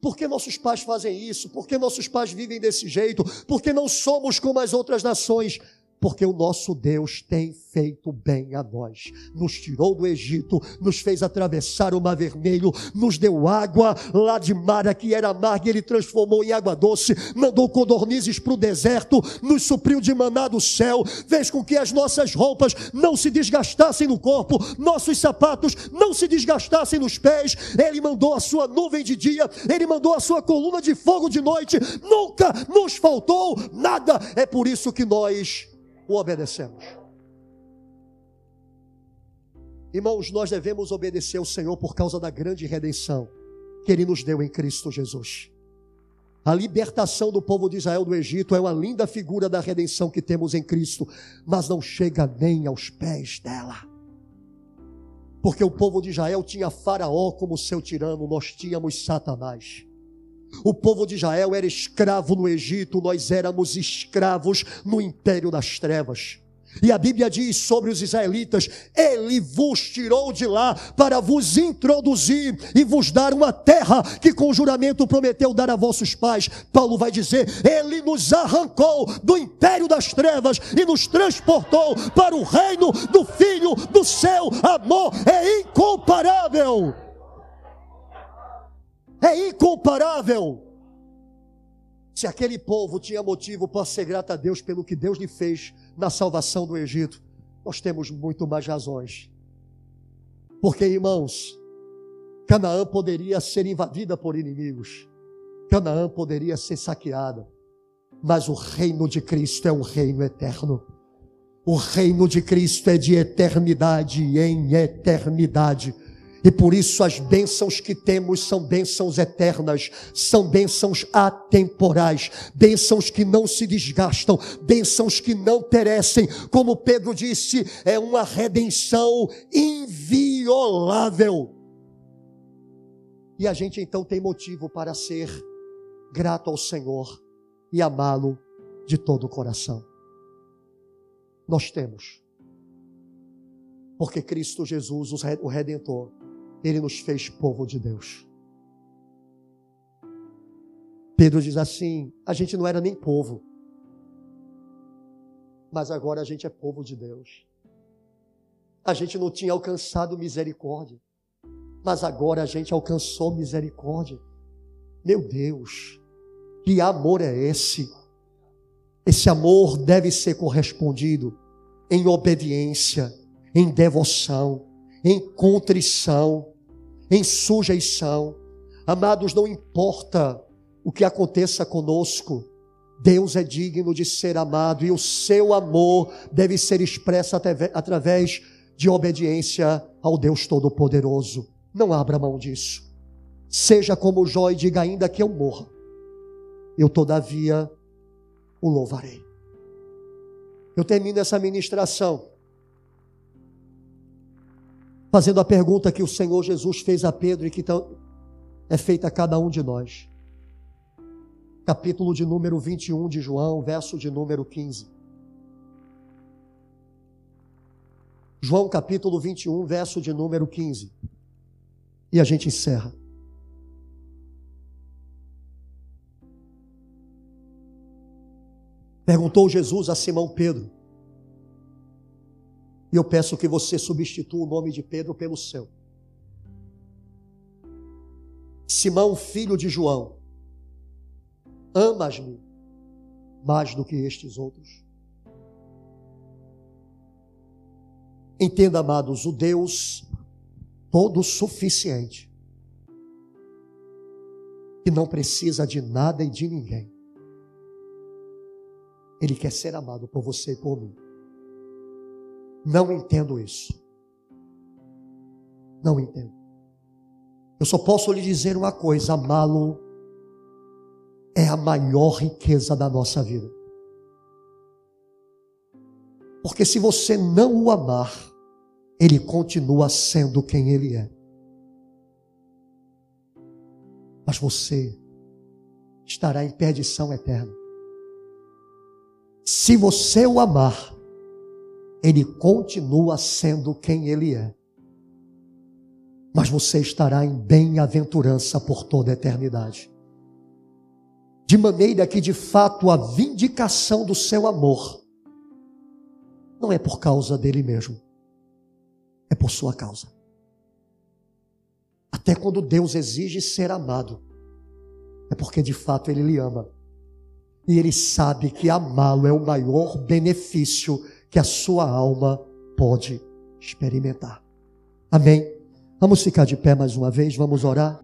Por que nossos pais fazem isso? Por que nossos pais vivem desse jeito? Por que não somos como as outras nações? Porque o nosso Deus tem feito bem a nós. Nos tirou do Egito, nos fez atravessar o Mar Vermelho, nos deu água lá de Mara, que era amarga, Ele transformou em água doce, mandou codornizes para o deserto, nos supriu de maná do céu, fez com que as nossas roupas não se desgastassem no corpo, nossos sapatos não se desgastassem nos pés. Ele mandou a sua nuvem de dia, Ele mandou a sua coluna de fogo de noite, nunca nos faltou nada. É por isso que nós o obedecemos. Irmãos, nós devemos obedecer ao Senhor por causa da grande redenção que Ele nos deu em Cristo Jesus. A libertação do povo de Israel do Egito é uma linda figura da redenção que temos em Cristo, mas não chega nem aos pés dela. Porque o povo de Israel tinha Faraó como seu tirano, nós tínhamos Satanás. O povo de Israel era escravo no Egito, nós éramos escravos no império das trevas. E a Bíblia diz sobre os israelitas: Ele vos tirou de lá para vos introduzir e vos dar uma terra que com juramento prometeu dar a vossos pais. Paulo vai dizer: Ele nos arrancou do império das trevas e nos transportou para o reino do Filho do seu amor. É incomparável é incomparável. Se aquele povo tinha motivo para ser grato a Deus pelo que Deus lhe fez na salvação do Egito, nós temos muito mais razões. Porque, irmãos, Canaã poderia ser invadida por inimigos, Canaã poderia ser saqueada, mas o reino de Cristo é um reino eterno. O reino de Cristo é de eternidade em eternidade. E por isso as bênçãos que temos são bênçãos eternas, são bênçãos atemporais, bênçãos que não se desgastam, bênçãos que não perecem. Como Pedro disse, é uma redenção inviolável. E a gente então tem motivo para ser grato ao Senhor e amá-lo de todo o coração. Nós temos. Porque Cristo Jesus, o Redentor, Ele nos fez povo de Deus. Pedro diz assim: a gente não era nem povo, mas agora a gente é povo de Deus. A gente não tinha alcançado misericórdia, mas agora a gente alcançou misericórdia. Meu Deus, que amor é esse? Esse amor deve ser correspondido em obediência, em devoção, em contrição, em sujeição. Amados, não importa o que aconteça conosco, Deus é digno de ser amado e o seu amor deve ser expresso através de obediência ao Deus Todo-Poderoso. Não abra mão disso. Seja como Jó e diga ainda que eu morra, eu todavia o louvarei. Eu termino essa ministração fazendo a pergunta que o Senhor Jesus fez a Pedro e que é feita a cada um de nós. Capítulo de número 21 de João, verso de número 15. João capítulo 21, verso de número 15. E a gente encerra. Perguntou Jesus a Simão Pedro: e eu peço que você substitua o nome de Pedro pelo seu. Simão, filho de João, amas-me mais do que estes outros? Entenda, amados, o Deus todo suficiente, que não precisa de nada e de ninguém. Ele quer ser amado por você e por mim. Não entendo isso. Não entendo. Eu só posso lhe dizer uma coisa: amá-lo é a maior riqueza da nossa vida. Porque se você não o amar, ele continua sendo quem ele é. Mas você estará em perdição eterna. Se você o amar, ele continua sendo quem ele é. Mas você estará em bem-aventurança por toda a eternidade. De maneira que, de fato, a vindicação do seu amor não é por causa dele mesmo, é por sua causa. Até quando Deus exige ser amado, é porque de fato ele lhe ama. E ele sabe que amá-lo é o maior benefício que a sua alma pode experimentar. Amém? Vamos ficar de pé mais uma vez, vamos orar.